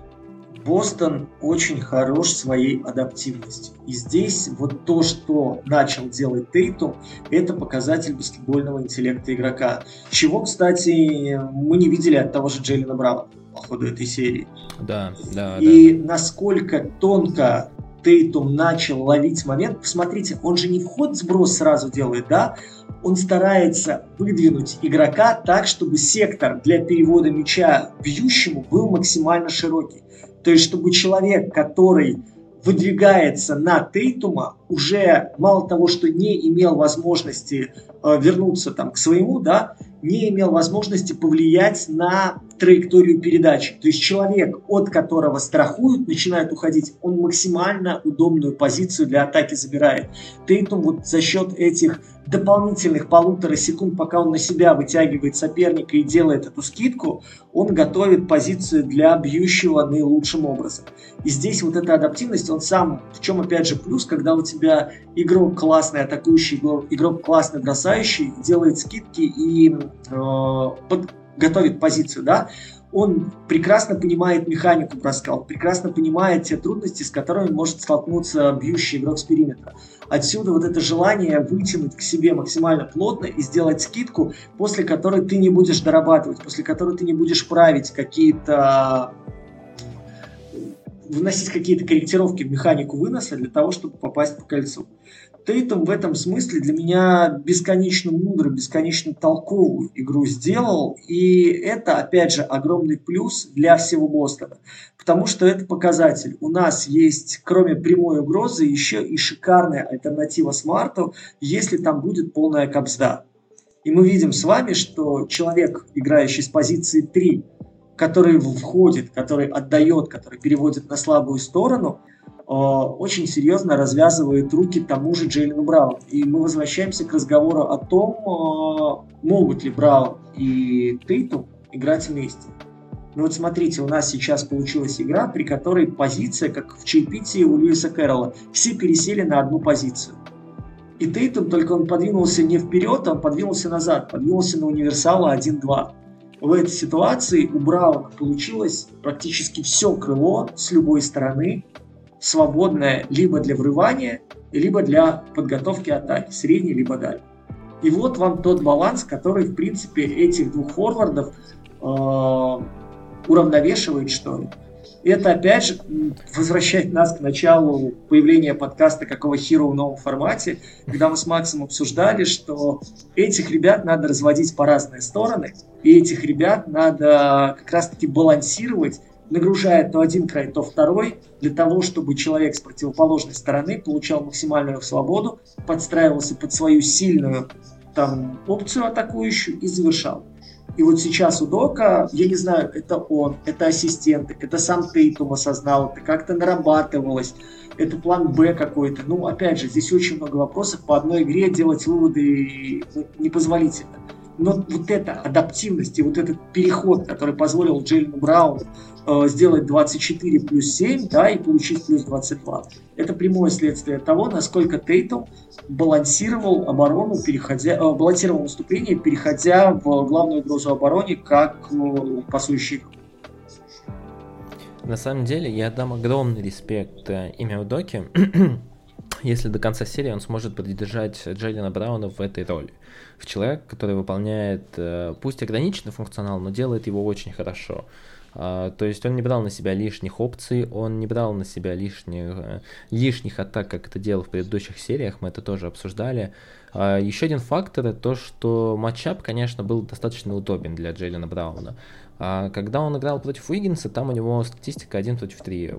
Бостон очень хорош своей адаптивностью. И здесь вот то, что начал делать Тейтум, это показатель баскетбольного интеллекта игрока. Чего, кстати, мы не видели от того же Джейлина Брауна по ходу этой серии. Да, да. И да. насколько тонко Тейтум начал ловить момент. Посмотрите, он же не вход-сброс сразу делает, да? Он старается выдвинуть игрока так, чтобы сектор для перевода мяча бьющему был максимально широкий. То есть, чтобы человек, который выдвигается на Тейтума, уже мало того, что не имел возможности э, вернуться там к своему, да, не имел возможности повлиять на траекторию передачи. То есть человек, от которого страхуют, начинает уходить, он максимально удобную позицию для атаки забирает. Тейтум вот за счет этих дополнительных полутора секунд, пока он на себя вытягивает соперника и делает эту скидку, он готовит позицию для бьющего наилучшим образом. И здесь вот эта адаптивность, он сам, в чем опять же плюс, когда у тебя игрок классный атакующий, игрок классный бросающий, делает скидки и э, под, готовит позицию, да, он прекрасно понимает механику броска, он прекрасно понимает те трудности, с которыми может столкнуться бьющий игрок с периметра. Отсюда вот это желание вытянуть к себе максимально плотно и сделать скидку, после которой ты не будешь дорабатывать, после которой ты не будешь править какие-то вносить какие-то корректировки в механику выноса для того, чтобы попасть по кольцу. Тейтум в этом смысле для меня бесконечно мудро, бесконечно толковую игру сделал, и это, опять же, огромный плюс для всего Бостона, потому что это показатель. У нас есть, кроме прямой угрозы, еще и шикарная альтернатива Смарту, если там будет полная капсда. И мы видим с вами, что человек, играющий с позиции 3, который входит, который отдает, который переводит на слабую сторону – очень серьезно развязывает руки тому же Джейлену Брауну. И мы возвращаемся к разговору о том, э, могут ли Браун и Тейтум играть вместе. Ну вот смотрите, у нас сейчас получилась игра, при которой позиция, как в чаепитии у Льюиса Кэрролла, все пересели на одну позицию. И Тейтум, только он подвинулся не вперед, он подвинулся назад, подвинулся на универсала 1-2. В этой ситуации у Брауна получилось практически все крыло с любой стороны, свободное либо для врывания, либо для подготовки атаки, средней либо дальней. И вот вам тот баланс, который, в принципе, этих двух форвардов э, уравновешивает, что ли. Это, опять же, возвращает нас к началу появления подкаста «Какого хера в новом формате», когда мы с Максом обсуждали, что этих ребят надо разводить по разные стороны, и этих ребят надо как раз-таки балансировать нагружает то один край, то второй, для того, чтобы человек с противоположной стороны получал максимальную свободу, подстраивался под свою сильную там, опцию атакующую и завершал. И вот сейчас у Дока, я не знаю, это он, это ассистенты, это сам Тейтум осознал, это как-то нарабатывалось, это план Б какой-то. Ну, опять же, здесь очень много вопросов. По одной игре делать выводы непозволительно. Но вот эта адаптивность и вот этот переход, который позволил Джейлену Брауну э, сделать 24 плюс 7, да, и получить плюс 22, это прямое следствие того, насколько Тейтл балансировал оборону, переходя, э, балансировал наступление, переходя в главную угрозу обороне, как э, пасующий на самом деле, я дам огромный респект э, имя Удоки, если до конца серии он сможет поддержать Джейлина Брауна в этой роли. В человек, который выполняет, э, пусть ограниченный функционал, но делает его очень хорошо. А, то есть он не брал на себя лишних опций, он не брал на себя лишних, э, лишних атак, как это делал в предыдущих сериях, мы это тоже обсуждали. А, еще один фактор это то, что матчап, конечно, был достаточно удобен для Джейлина Брауна. А когда он играл против Уиггинса, там у него статистика 1 против 3.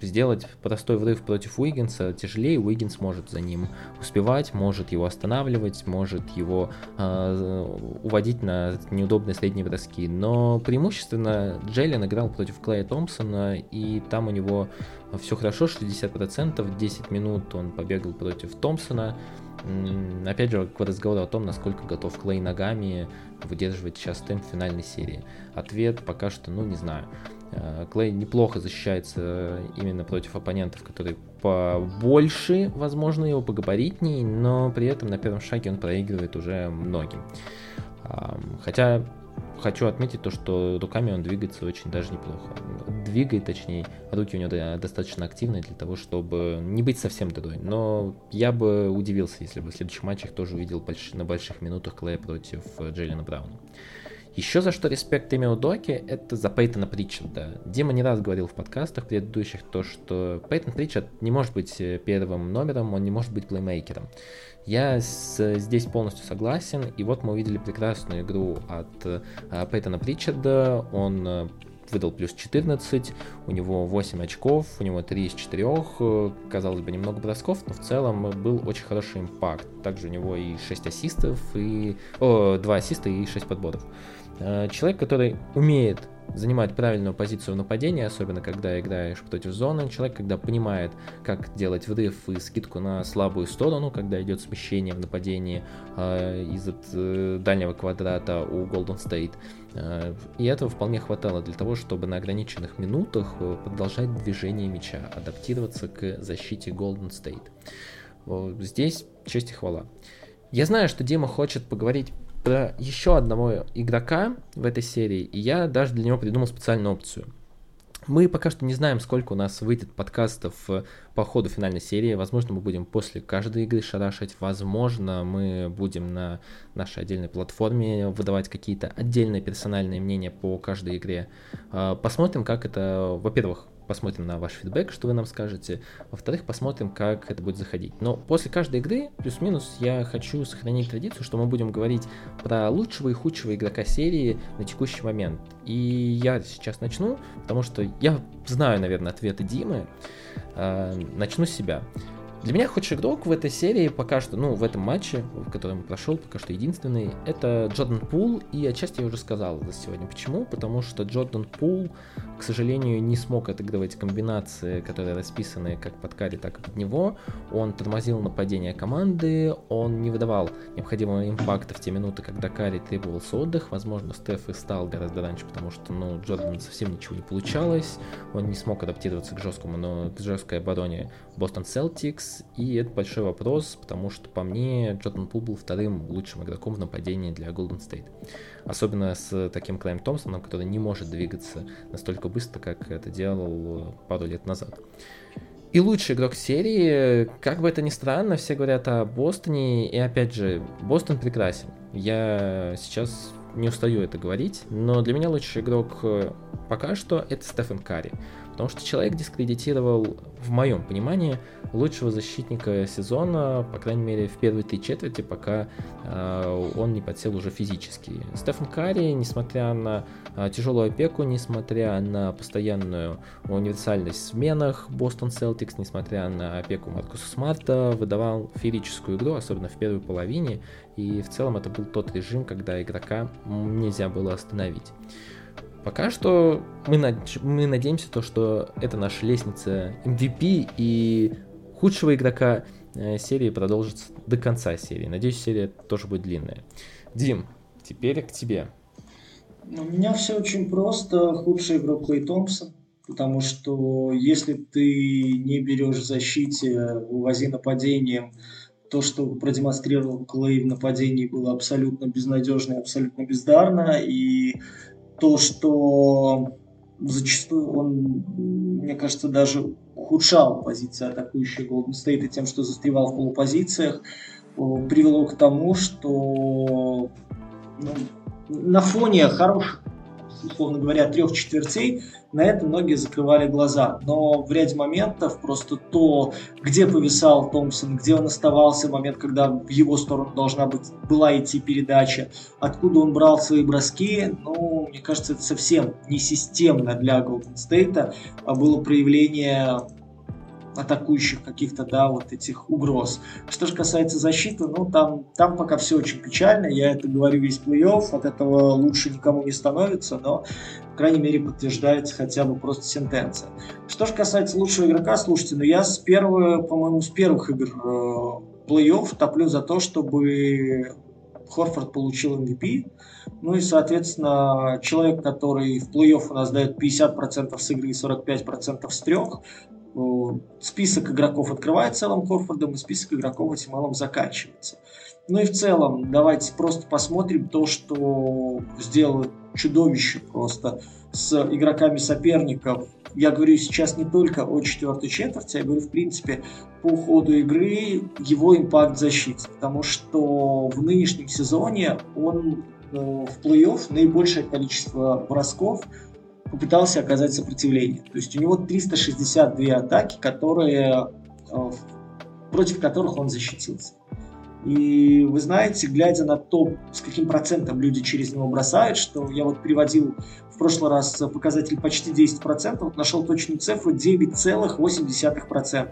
Сделать простой врыв против Уиггинса тяжелее, Уиггинс может за ним успевать, может его останавливать, может его э, уводить на неудобные средние броски. Но преимущественно Джейлен играл против Клея Томпсона, и там у него все хорошо, 60%, 10 минут он побегал против Томпсона. Опять же, к разговору о том, насколько готов Клей ногами выдерживать сейчас темп финальной серии. Ответ пока что, ну, не знаю. Э, Клей неплохо защищается именно против оппонентов, которые побольше, возможно, его погабаритней, но при этом на первом шаге он проигрывает уже многим. Хотя хочу отметить то, что руками он двигается очень даже неплохо. Двигает, точнее, руки у него достаточно активные для того, чтобы не быть совсем дырой. Но я бы удивился, если бы в следующих матчах тоже увидел больш... на больших минутах Клея против Джейлина Брауна. Еще за что респект имел Доки, это за Пейтона Притчарда. Дима не раз говорил в подкастах предыдущих то, что Пейтон Притчард не может быть э, первым номером, он не может быть плеймейкером. Я с, здесь полностью согласен, и вот мы увидели прекрасную игру от э, Пейтона Притчарда, он э, выдал плюс 14, у него 8 очков, у него 3 из 4, э, казалось бы, немного бросков, но в целом был очень хороший импакт. Также у него и 6 ассистов, и... О, 2 ассиста и 6 подборов. Э, человек, который умеет занимать правильную позицию в нападении, особенно когда играешь против зоны. Человек, когда понимает, как делать врыв и скидку на слабую сторону, когда идет смещение в нападении э, из э, дальнего квадрата у Golden State. Э, и этого вполне хватало для того, чтобы на ограниченных минутах э, продолжать движение мяча, адаптироваться к защите Golden State. Здесь честь и хвала. Я знаю, что Дима хочет поговорить еще одного игрока в этой серии, и я даже для него придумал специальную опцию. Мы пока что не знаем, сколько у нас выйдет подкастов э, по ходу финальной серии. Возможно, мы будем после каждой игры шарашить. Возможно, мы будем на нашей отдельной платформе выдавать какие-то отдельные персональные мнения по каждой игре. А, посмотрим, как это, во-первых, посмотрим на ваш фидбэк, что вы нам скажете. Во-вторых, посмотрим, как это будет заходить. Но после каждой игры, плюс-минус, я хочу сохранить традицию, что мы будем говорить про лучшего и худшего игрока серии на текущий момент. И я сейчас начну, потому что я знаю, наверное, ответы Димы. Э, начну с себя. Для меня худший игрок в этой серии пока что, ну, в этом матче, в котором прошел, пока что единственный, это Джордан Пул, и отчасти я уже сказал за сегодня. Почему? Потому что Джордан Пул, к сожалению, не смог отыгрывать комбинации, которые расписаны как под Карри, так и под него. Он тормозил нападение команды, он не выдавал необходимого импакта в те минуты, когда Карри требовался отдых. Возможно, Стеф и стал гораздо раньше, потому что, ну, Джордан совсем ничего не получалось, он не смог адаптироваться к жесткому, но к жесткой обороне Бостон Селтикс, и это большой вопрос, потому что по мне Джордан Пул был вторым лучшим игроком в нападении для Golden State. Особенно с таким Клайм Томпсоном, который не может двигаться настолько быстро, как это делал пару лет назад. И лучший игрок серии, как бы это ни странно, все говорят о Бостоне, и опять же, Бостон прекрасен. Я сейчас не устаю это говорить, но для меня лучший игрок э, пока что это Стефан Карри. Потому что человек дискредитировал, в моем понимании, лучшего защитника сезона, по крайней мере, в первой три четверти, пока э, он не подсел уже физически. Стефан Карри, несмотря на э, тяжелую опеку, несмотря на постоянную универсальность в сменах Бостон Селтикс, несмотря на опеку Маркуса Смарта, выдавал феерическую игру, особенно в первой половине, и в целом это был тот режим, когда игрока нельзя было остановить. Пока что мы, над... мы надеемся, то, что это наша лестница MVP, и худшего игрока э, серии продолжится до конца серии. Надеюсь, серия тоже будет длинная. Дим, теперь к тебе. У меня все очень просто. Худший игрок Клей Томпсон. Потому что если ты не берешь в защите, вывози нападением, то, что продемонстрировал Клей в нападении, было абсолютно безнадежно и абсолютно бездарно. И то, что зачастую он, мне кажется, даже ухудшал позиции атакующей Golden State тем, что застревал в полупозициях, привело к тому, что ну, на фоне хороших условно говоря, трех четвертей, на это многие закрывали глаза. Но в ряде моментов просто то, где повисал Томпсон, где он оставался в момент, когда в его сторону должна быть, была идти передача, откуда он брал свои броски, ну, мне кажется, это совсем не системно для Golden State, а было проявление атакующих каких-то, да, вот этих угроз. Что же касается защиты, ну, там, там пока все очень печально, я это говорю весь плей-офф, от этого лучше никому не становится, но, по крайней мере, подтверждается хотя бы просто сентенция. Что же касается лучшего игрока, слушайте, ну, я с первого, по-моему, с первых игр э, плей-офф топлю за то, чтобы Хорфорд получил MVP. Ну и, соответственно, человек, который в плей-офф у нас дает 50% с игры и 45% с трех, список игроков открывает целым Хорфордом, и список игроков этим малым заканчивается. Ну и в целом, давайте просто посмотрим то, что сделало чудовище просто с игроками соперников. Я говорю сейчас не только о четвертой четверти, я говорю, в принципе, по ходу игры его импакт защиты. Потому что в нынешнем сезоне он э, в плей-офф наибольшее количество бросков попытался оказать сопротивление. То есть у него 362 атаки, которые, э, против которых он защитился. И вы знаете, глядя на то, с каким процентом люди через него бросают, что я вот приводил в прошлый раз показатель почти 10%, вот нашел точную цифру 9,8%.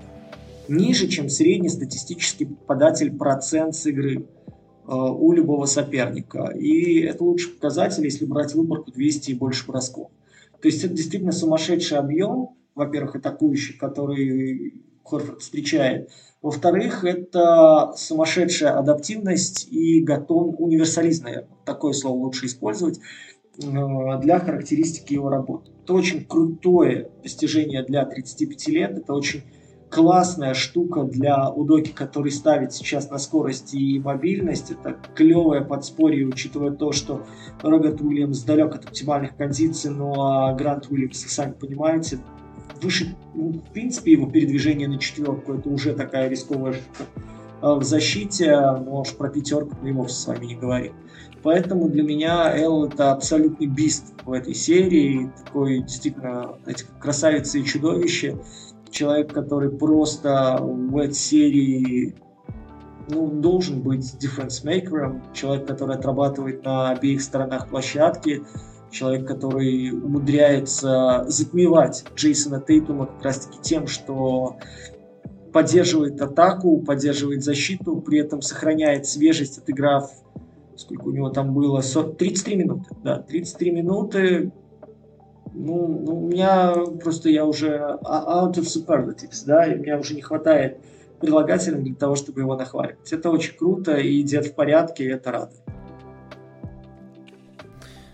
Ниже, чем среднестатистический попадатель процент с игры э, у любого соперника. И это лучший показатель, если брать выборку 200 и больше бросков. То есть это действительно сумасшедший объем, во-первых, атакующий, который Хорфорд встречает. Во-вторых, это сумасшедшая адаптивность и готов, универсализм, наверное, такое слово лучше использовать, э, для характеристики его работы. Это очень крутое достижение для 35 лет, это очень классная штука для Удоки, который ставит сейчас на скорость и мобильность. Это клевое подспорье, учитывая то, что Роберт Уильямс далек от оптимальных кондиций, ну а Грант Уильямс, вы сами понимаете, выше, ну, в принципе, его передвижение на четверку, это уже такая рисковая штука. А в защите, ну уж про пятерку вовсе с вами не говорим. Поэтому для меня Эл это абсолютный бист в этой серии, такой действительно эти красавицы и чудовище человек, который просто в этой серии ну, должен быть дифференс-мейкером, человек, который отрабатывает на обеих сторонах площадки, человек, который умудряется затмевать Джейсона Тейтума как раз-таки тем, что поддерживает атаку, поддерживает защиту, при этом сохраняет свежесть, отыграв, сколько у него там было, 33 минуты, да, 33 минуты, ну, ну, у меня просто я уже out of superlatives, да, и меня уже не хватает прилагательных для того, чтобы его нахваливать. Это очень круто, и дед в порядке, и это радует.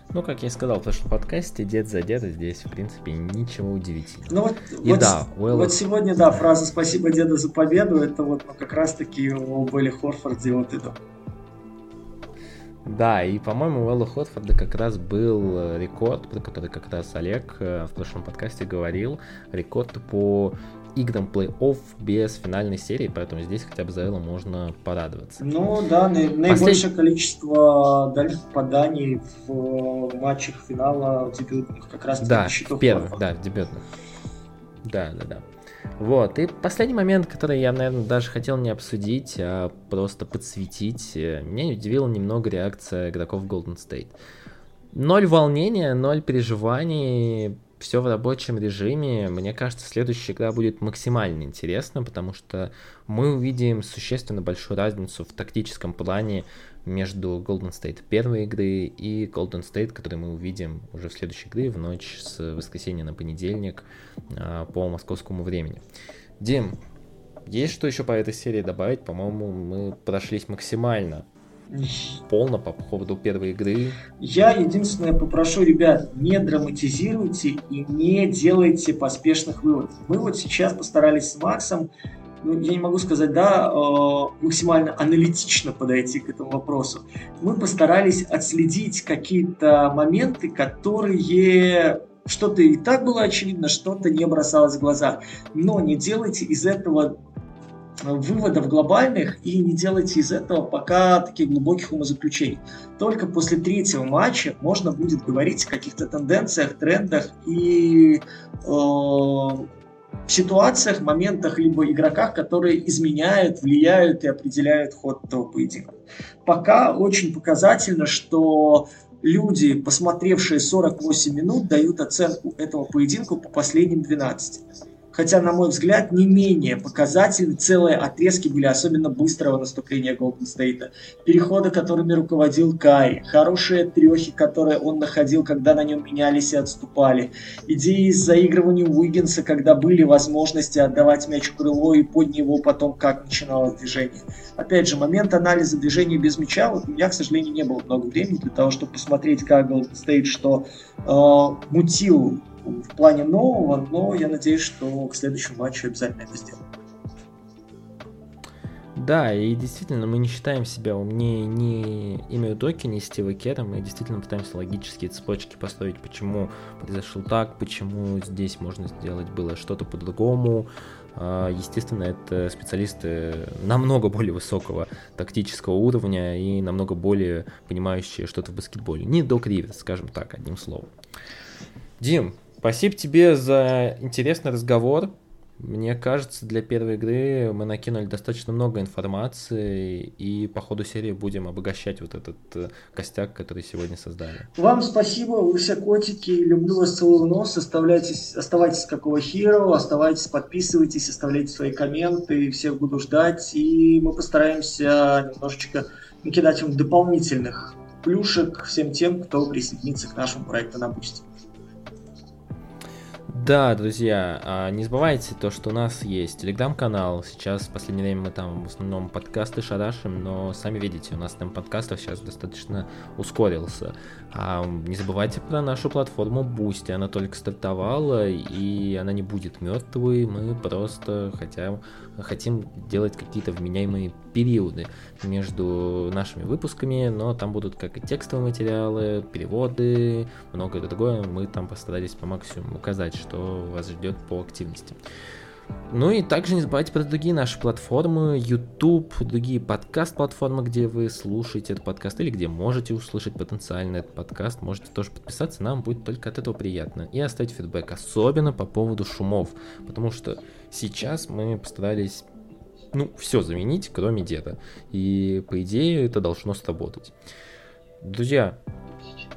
Ну, как я и сказал в прошлом подкасте, дед за деда здесь, в принципе, ничего удивительного. Ну вот, и вот, да, well... вот сегодня, да, фраза «Спасибо, деда, за победу» это вот ну, как раз-таки у Белли Хорфорде вот это да, и, по-моему, у Элла Хотфорда как раз был э, рекорд, про который как раз Олег э, в прошлом подкасте говорил, рекорд по играм плей-офф без финальной серии, поэтому здесь хотя бы за Элла можно порадоваться. Ну да, наибольшее Послед... количество дальних попаданий в матчах финала дебютных как раз Да, в первых, да, в дебютных. Да, да, да. Вот, и последний момент, который я, наверное, даже хотел не обсудить, а просто подсветить, э, меня удивила немного реакция игроков Golden State. Ноль волнения, ноль переживаний, все в рабочем режиме. Мне кажется, следующая игра будет максимально интересна, потому что мы увидим существенно большую разницу в тактическом плане между Golden State первой игры и Golden State, который мы увидим уже в следующей игре в ночь с воскресенья на понедельник а, по московскому времени. Дим, есть что еще по этой серии добавить? По-моему, мы прошлись максимально (laughs) полно по поводу первой игры. Я единственное попрошу ребят, не драматизируйте и не делайте поспешных выводов. Мы вот сейчас постарались с Максом ну, я не могу сказать, да, э, максимально аналитично подойти к этому вопросу. Мы постарались отследить какие-то моменты, которые что-то и так было очевидно, что-то не бросалось в глаза. Но не делайте из этого выводов глобальных и не делайте из этого пока таких глубоких умозаключений. Только после третьего матча можно будет говорить о каких-то тенденциях, трендах и э, в ситуациях, моментах, либо игроках, которые изменяют, влияют и определяют ход этого поединка. Пока очень показательно, что люди, посмотревшие 48 минут, дают оценку этого поединка по последним 12 хотя, на мой взгляд, не менее показательны. Целые отрезки были особенно быстрого наступления Голден Стейта. Переходы, которыми руководил Кай. Хорошие трехи, которые он находил, когда на нем менялись и отступали. Идеи с заигрыванием Уиггинса, когда были возможности отдавать мяч крыло и под него потом как начиналось движение. Опять же, момент анализа движения без мяча, вот у меня, к сожалению, не было много времени для того, чтобы посмотреть, как Голден Стейт что э, мутил в плане нового, но я надеюсь, что к следующему матчу обязательно это сделаем. Да, и действительно, мы не считаем себя умнее ни Имя Доки, ни Стива Кера, мы действительно пытаемся логические цепочки построить, почему произошло так, почему здесь можно сделать было что-то по-другому. А, естественно, это специалисты намного более высокого тактического уровня и намного более понимающие что-то в баскетболе. Не Док Риверс, скажем так, одним словом. Дим, Спасибо тебе за интересный разговор. Мне кажется, для первой игры мы накинули достаточно много информации, и по ходу серии будем обогащать вот этот э, костяк, который сегодня создали. Вам спасибо, вы все котики, люблю вас целую нос, оставляйтесь, оставайтесь какого хиро, оставайтесь, подписывайтесь, оставляйте свои комменты, всех буду ждать, и мы постараемся немножечко накидать вам дополнительных плюшек всем тем, кто присоединится к нашему проекту на Boosty. Да, друзья, а, не забывайте то, что у нас есть телеграм-канал. Сейчас в последнее время мы там в основном подкасты шарашим, но сами видите, у нас там подкастов сейчас достаточно ускорился. А не забывайте про нашу платформу Boosty. Она только стартовала, и она не будет мертвой. Мы просто хотя, хотим делать какие-то вменяемые периоды между нашими выпусками, но там будут как и текстовые материалы, переводы, многое другое. Мы там постарались по максимуму указать, что вас ждет по активности. Ну и также не забывайте про другие наши платформы, YouTube, другие подкаст-платформы, где вы слушаете этот подкаст или где можете услышать потенциально этот подкаст. Можете тоже подписаться, нам будет только от этого приятно. И оставить фидбэк, особенно по поводу шумов, потому что сейчас мы постарались ну, все заменить, кроме деда. И, по идее, это должно сработать. Друзья,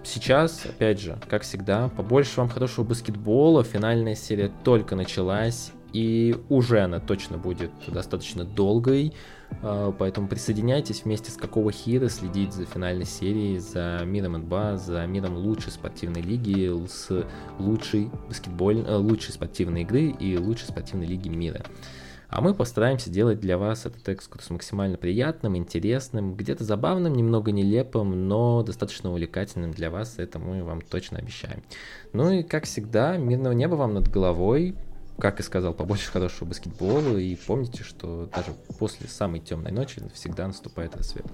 сейчас, опять же, как всегда, побольше вам хорошего баскетбола. Финальная серия только началась, и уже она точно будет достаточно долгой. А, поэтому присоединяйтесь вместе с какого хира следить за финальной серией, за миром НБА, за миром лучшей спортивной лиги, с лучшей баскетбольной, э, лучшей спортивной игры и лучшей спортивной лиги мира. А мы постараемся делать для вас этот экскурс максимально приятным, интересным, где-то забавным, немного нелепым, но достаточно увлекательным для вас, это мы вам точно обещаем. Ну и, как всегда, мирного неба вам над головой, как и сказал, побольше хорошего баскетбола, и помните, что даже после самой темной ночи всегда наступает рассвет.